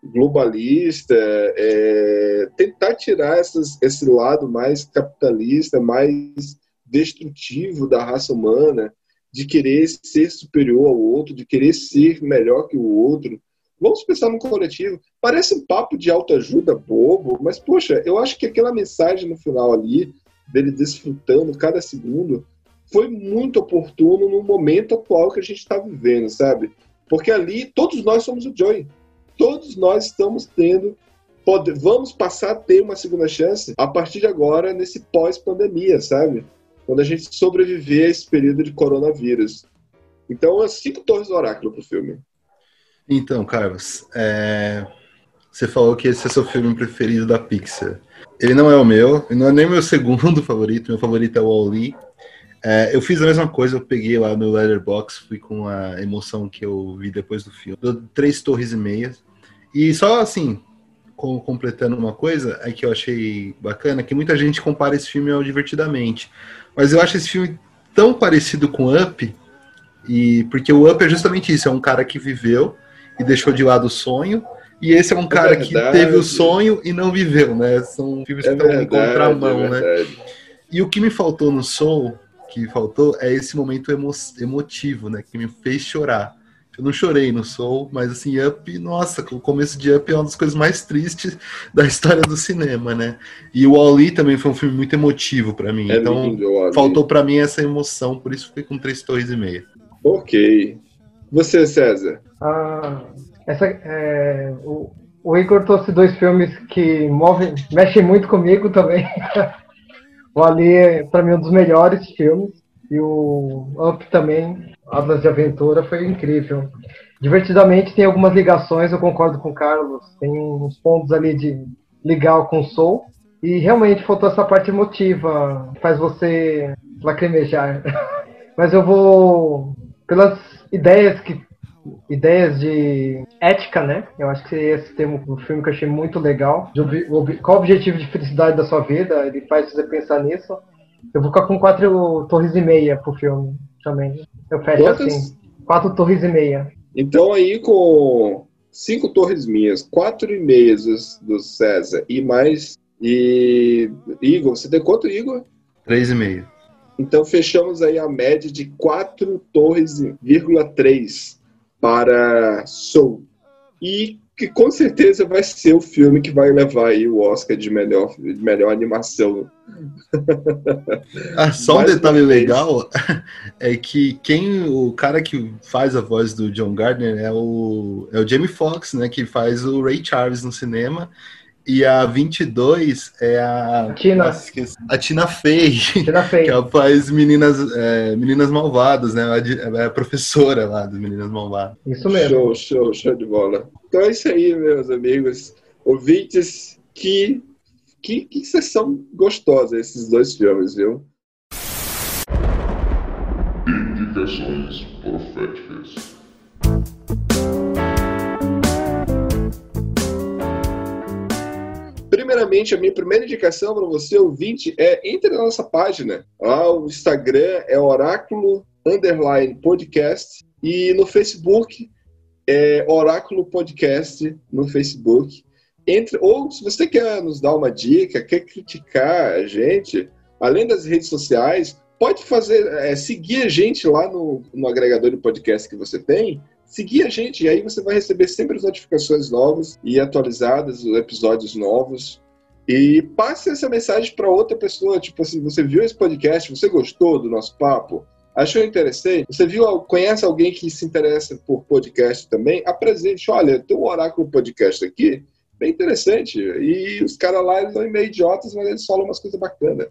globalista é, tentar tirar essas, esse lado mais capitalista mais destrutivo da raça humana de querer ser superior ao outro de querer ser melhor que o outro Vamos pensar no coletivo. Parece um papo de autoajuda bobo, mas, poxa, eu acho que aquela mensagem no final ali, dele desfrutando cada segundo, foi muito oportuno no momento atual que a gente está vivendo, sabe? Porque ali, todos nós somos o Joey. Todos nós estamos tendo. Pode, vamos passar a ter uma segunda chance a partir de agora, nesse pós-pandemia, sabe? Quando a gente sobreviver a esse período de coronavírus. Então, as cinco torres do oráculo pro filme. Então, Carlos, é... você falou que esse é seu filme preferido da Pixar. Ele não é o meu, não é nem meu segundo favorito, meu favorito é o Wall-E. É, eu fiz a mesma coisa, eu peguei lá no Letterbox, fui com a emoção que eu vi depois do filme. Dou três torres e meias. E só assim, com- completando uma coisa, é que eu achei bacana, que muita gente compara esse filme ao Divertidamente. Mas eu acho esse filme tão parecido com Up, e porque o Up é justamente isso, é um cara que viveu e deixou de lado o sonho, e esse é um cara que verdade. teve o sonho e não viveu, né? São filmes que É estão em contramão, é né? E o que me faltou no Soul, que faltou, é esse momento emo- emotivo, né? Que me fez chorar. Eu não chorei no Soul, mas assim, Up, nossa, o começo de Up é uma das coisas mais tristes da história do cinema, né? E o Wall-E também foi um filme muito emotivo pra mim. É então, lindo, faltou pra mim essa emoção, por isso fiquei com três torres e meia. Ok. Você, César? Ah, essa, é, o, o Igor trouxe dois filmes que movem, mexem muito comigo também. o Ali é, pra mim, um dos melhores filmes. E o Up também, Atlas de Aventura, foi incrível. Divertidamente tem algumas ligações, eu concordo com o Carlos. Tem uns pontos ali de ligar com o Soul. E realmente faltou essa parte emotiva, faz você lacrimejar. Mas eu vou, pelas ideias que ideias de ética, né? Eu acho que esse termo do filme que eu achei muito legal. Ob- Qual o objetivo de felicidade da sua vida? Ele faz você pensar nisso. Eu vou ficar com quatro torres e meia pro filme também. Eu fecho Quantas? assim. Quatro torres e meia. Então aí com cinco torres minhas, quatro e meias do, César e mais e Igor, você tem quanto, Igor? Três e meia. Então fechamos aí a média de 4 torres, vírgula 3 para Soul. E que com certeza vai ser o filme que vai levar aí o Oscar de melhor, de melhor animação. Ah, só um detalhe legal é que quem o cara que faz a voz do John Gardner é o, é o Jamie Foxx, né? Que faz o Ray Charles no cinema. E a 22 é a. Tina. Nossa. A Tina Fey, Tira que feio. ela faz meninas, é, meninas malvadas, né? Ela é é professora lá das meninas malvadas. Isso mesmo. Show, show, show de bola. Então é isso aí, meus amigos. Ouvintes, que, que, que sessão gostosa esses dois filmes, viu? Indicações proféticas. Primeiramente, a minha primeira indicação para você, ouvinte, é entre na nossa página. Lá o Instagram é Oráculo Underline Podcast e no Facebook é Oráculo Podcast no Facebook. Entre, ou se você quer nos dar uma dica, quer criticar a gente, além das redes sociais, pode fazer, é, seguir a gente lá no, no agregador de podcast que você tem. Seguir a gente, e aí você vai receber sempre as notificações novas e atualizadas, os episódios novos. E passe essa mensagem para outra pessoa. Tipo assim, você viu esse podcast, você gostou do nosso papo? Achou interessante? Você viu, conhece alguém que se interessa por podcast também? Apresente, olha, tem um Oráculo Podcast aqui, bem interessante. E os caras lá, eles são meio idiotas, mas eles falam umas coisas bacanas.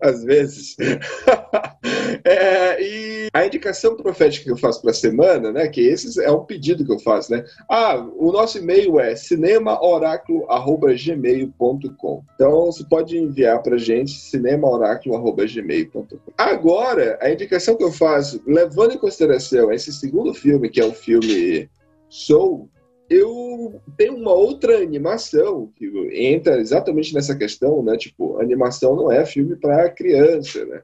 Às vezes. É, e a indicação profética que eu faço para a semana, né? Que esse é um pedido que eu faço, né? Ah, o nosso e-mail é cinemaoráculo.gmail.com. Então você pode enviar para gente cinemaoráculo.gmail.com. Agora, a indicação que eu faço, levando em consideração esse segundo filme, que é o filme Soul, eu tenho uma outra animação que entra exatamente nessa questão, né? Tipo, animação não é filme para criança, né?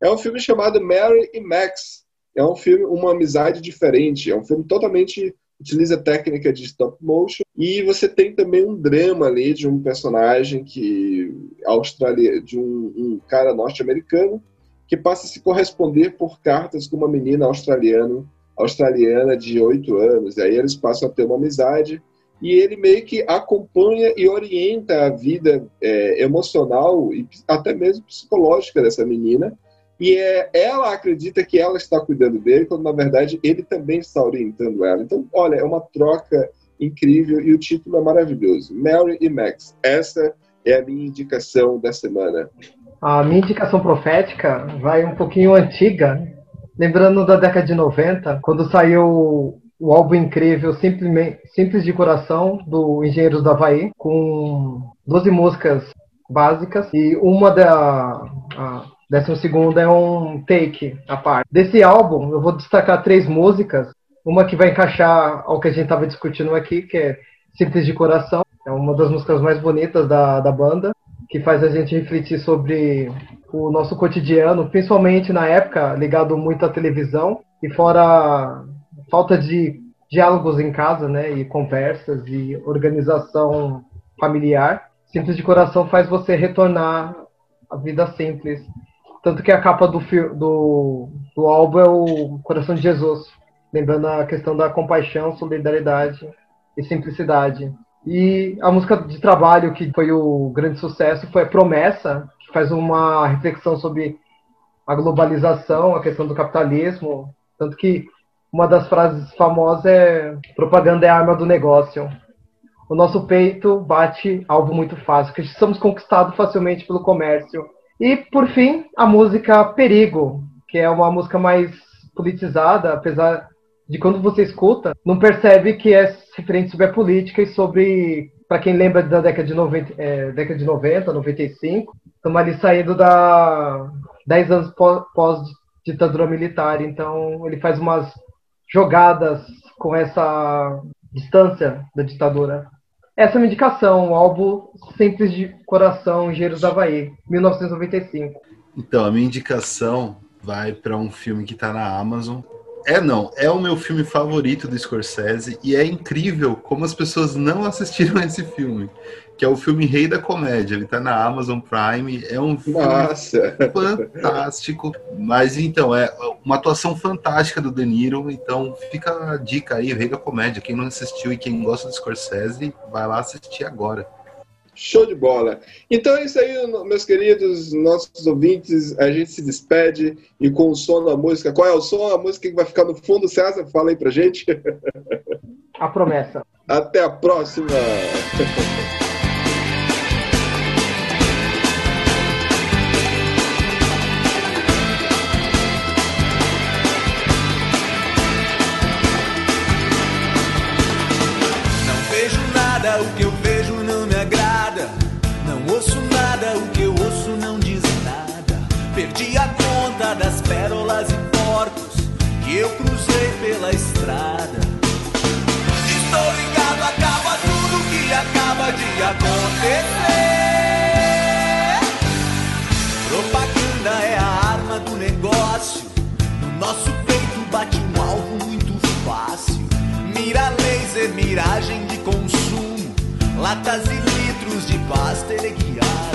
É um filme chamado Mary e Max. É um filme, uma amizade diferente. É um filme totalmente utiliza técnica de stop motion e você tem também um drama ali de um personagem que australia de um, um cara norte-americano que passa a se corresponder por cartas com uma menina australiana australiana de 8 anos. E aí eles passam a ter uma amizade e ele meio que acompanha e orienta a vida é, emocional e até mesmo psicológica dessa menina. E é, ela acredita que ela está cuidando dele, quando na verdade ele também está orientando ela. Então, olha, é uma troca incrível e o título é maravilhoso. Mary e Max. Essa é a minha indicação da semana. A minha indicação profética vai um pouquinho antiga? Lembrando da década de 90, quando saiu o álbum incrível Simples de Coração, do Engenheiros do Havaí, com 12 músicas básicas, e uma da, a, décimo segundo é um take à parte. Desse álbum, eu vou destacar três músicas. Uma que vai encaixar ao que a gente estava discutindo aqui, que é Simples de Coração. É uma das músicas mais bonitas da, da banda, que faz a gente refletir sobre o nosso cotidiano, principalmente na época ligado muito à televisão e fora falta de diálogos em casa, né, e conversas e organização familiar. Simples de Coração faz você retornar à vida simples. Tanto que a capa do, do, do álbum é o Coração de Jesus, lembrando a questão da compaixão, solidariedade e simplicidade. E a música de trabalho que foi o grande sucesso foi a Promessa, que faz uma reflexão sobre a globalização, a questão do capitalismo, tanto que uma das frases famosas é propaganda é a arma do negócio. O nosso peito bate algo muito fácil, que somos conquistados facilmente pelo comércio. E, por fim, a música Perigo, que é uma música mais politizada, apesar de quando você escuta, não percebe que é referente sobre a política e sobre, para quem lembra da década de 90, é, década de 90 95, estamos ali saindo da 10 anos pós-ditadura militar, então ele faz umas jogadas com essa distância da ditadura. Essa é uma indicação, um álbum Simples de Coração, Engenheiros da Havaí, 1995. Então, a minha indicação vai para um filme que está na Amazon. É não, é o meu filme favorito do Scorsese e é incrível como as pessoas não assistiram esse filme que é o filme Rei da Comédia. Ele tá na Amazon Prime. É um filme Nossa. fantástico. Mas então, é uma atuação fantástica do De Niro. Então fica a dica aí, Rei da Comédia. Quem não assistiu e quem gosta do Scorsese, vai lá assistir agora. Show de bola. Então é isso aí, meus queridos, nossos ouvintes. A gente se despede e com o som da música. Qual é o som? A música que vai ficar no fundo, César? Fala aí pra gente. A promessa. Até a próxima. Mira laser, miragem de latas e litros de pasta guiada.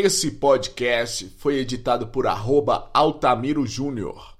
Esse podcast foi editado por arroba Altamiro Júnior.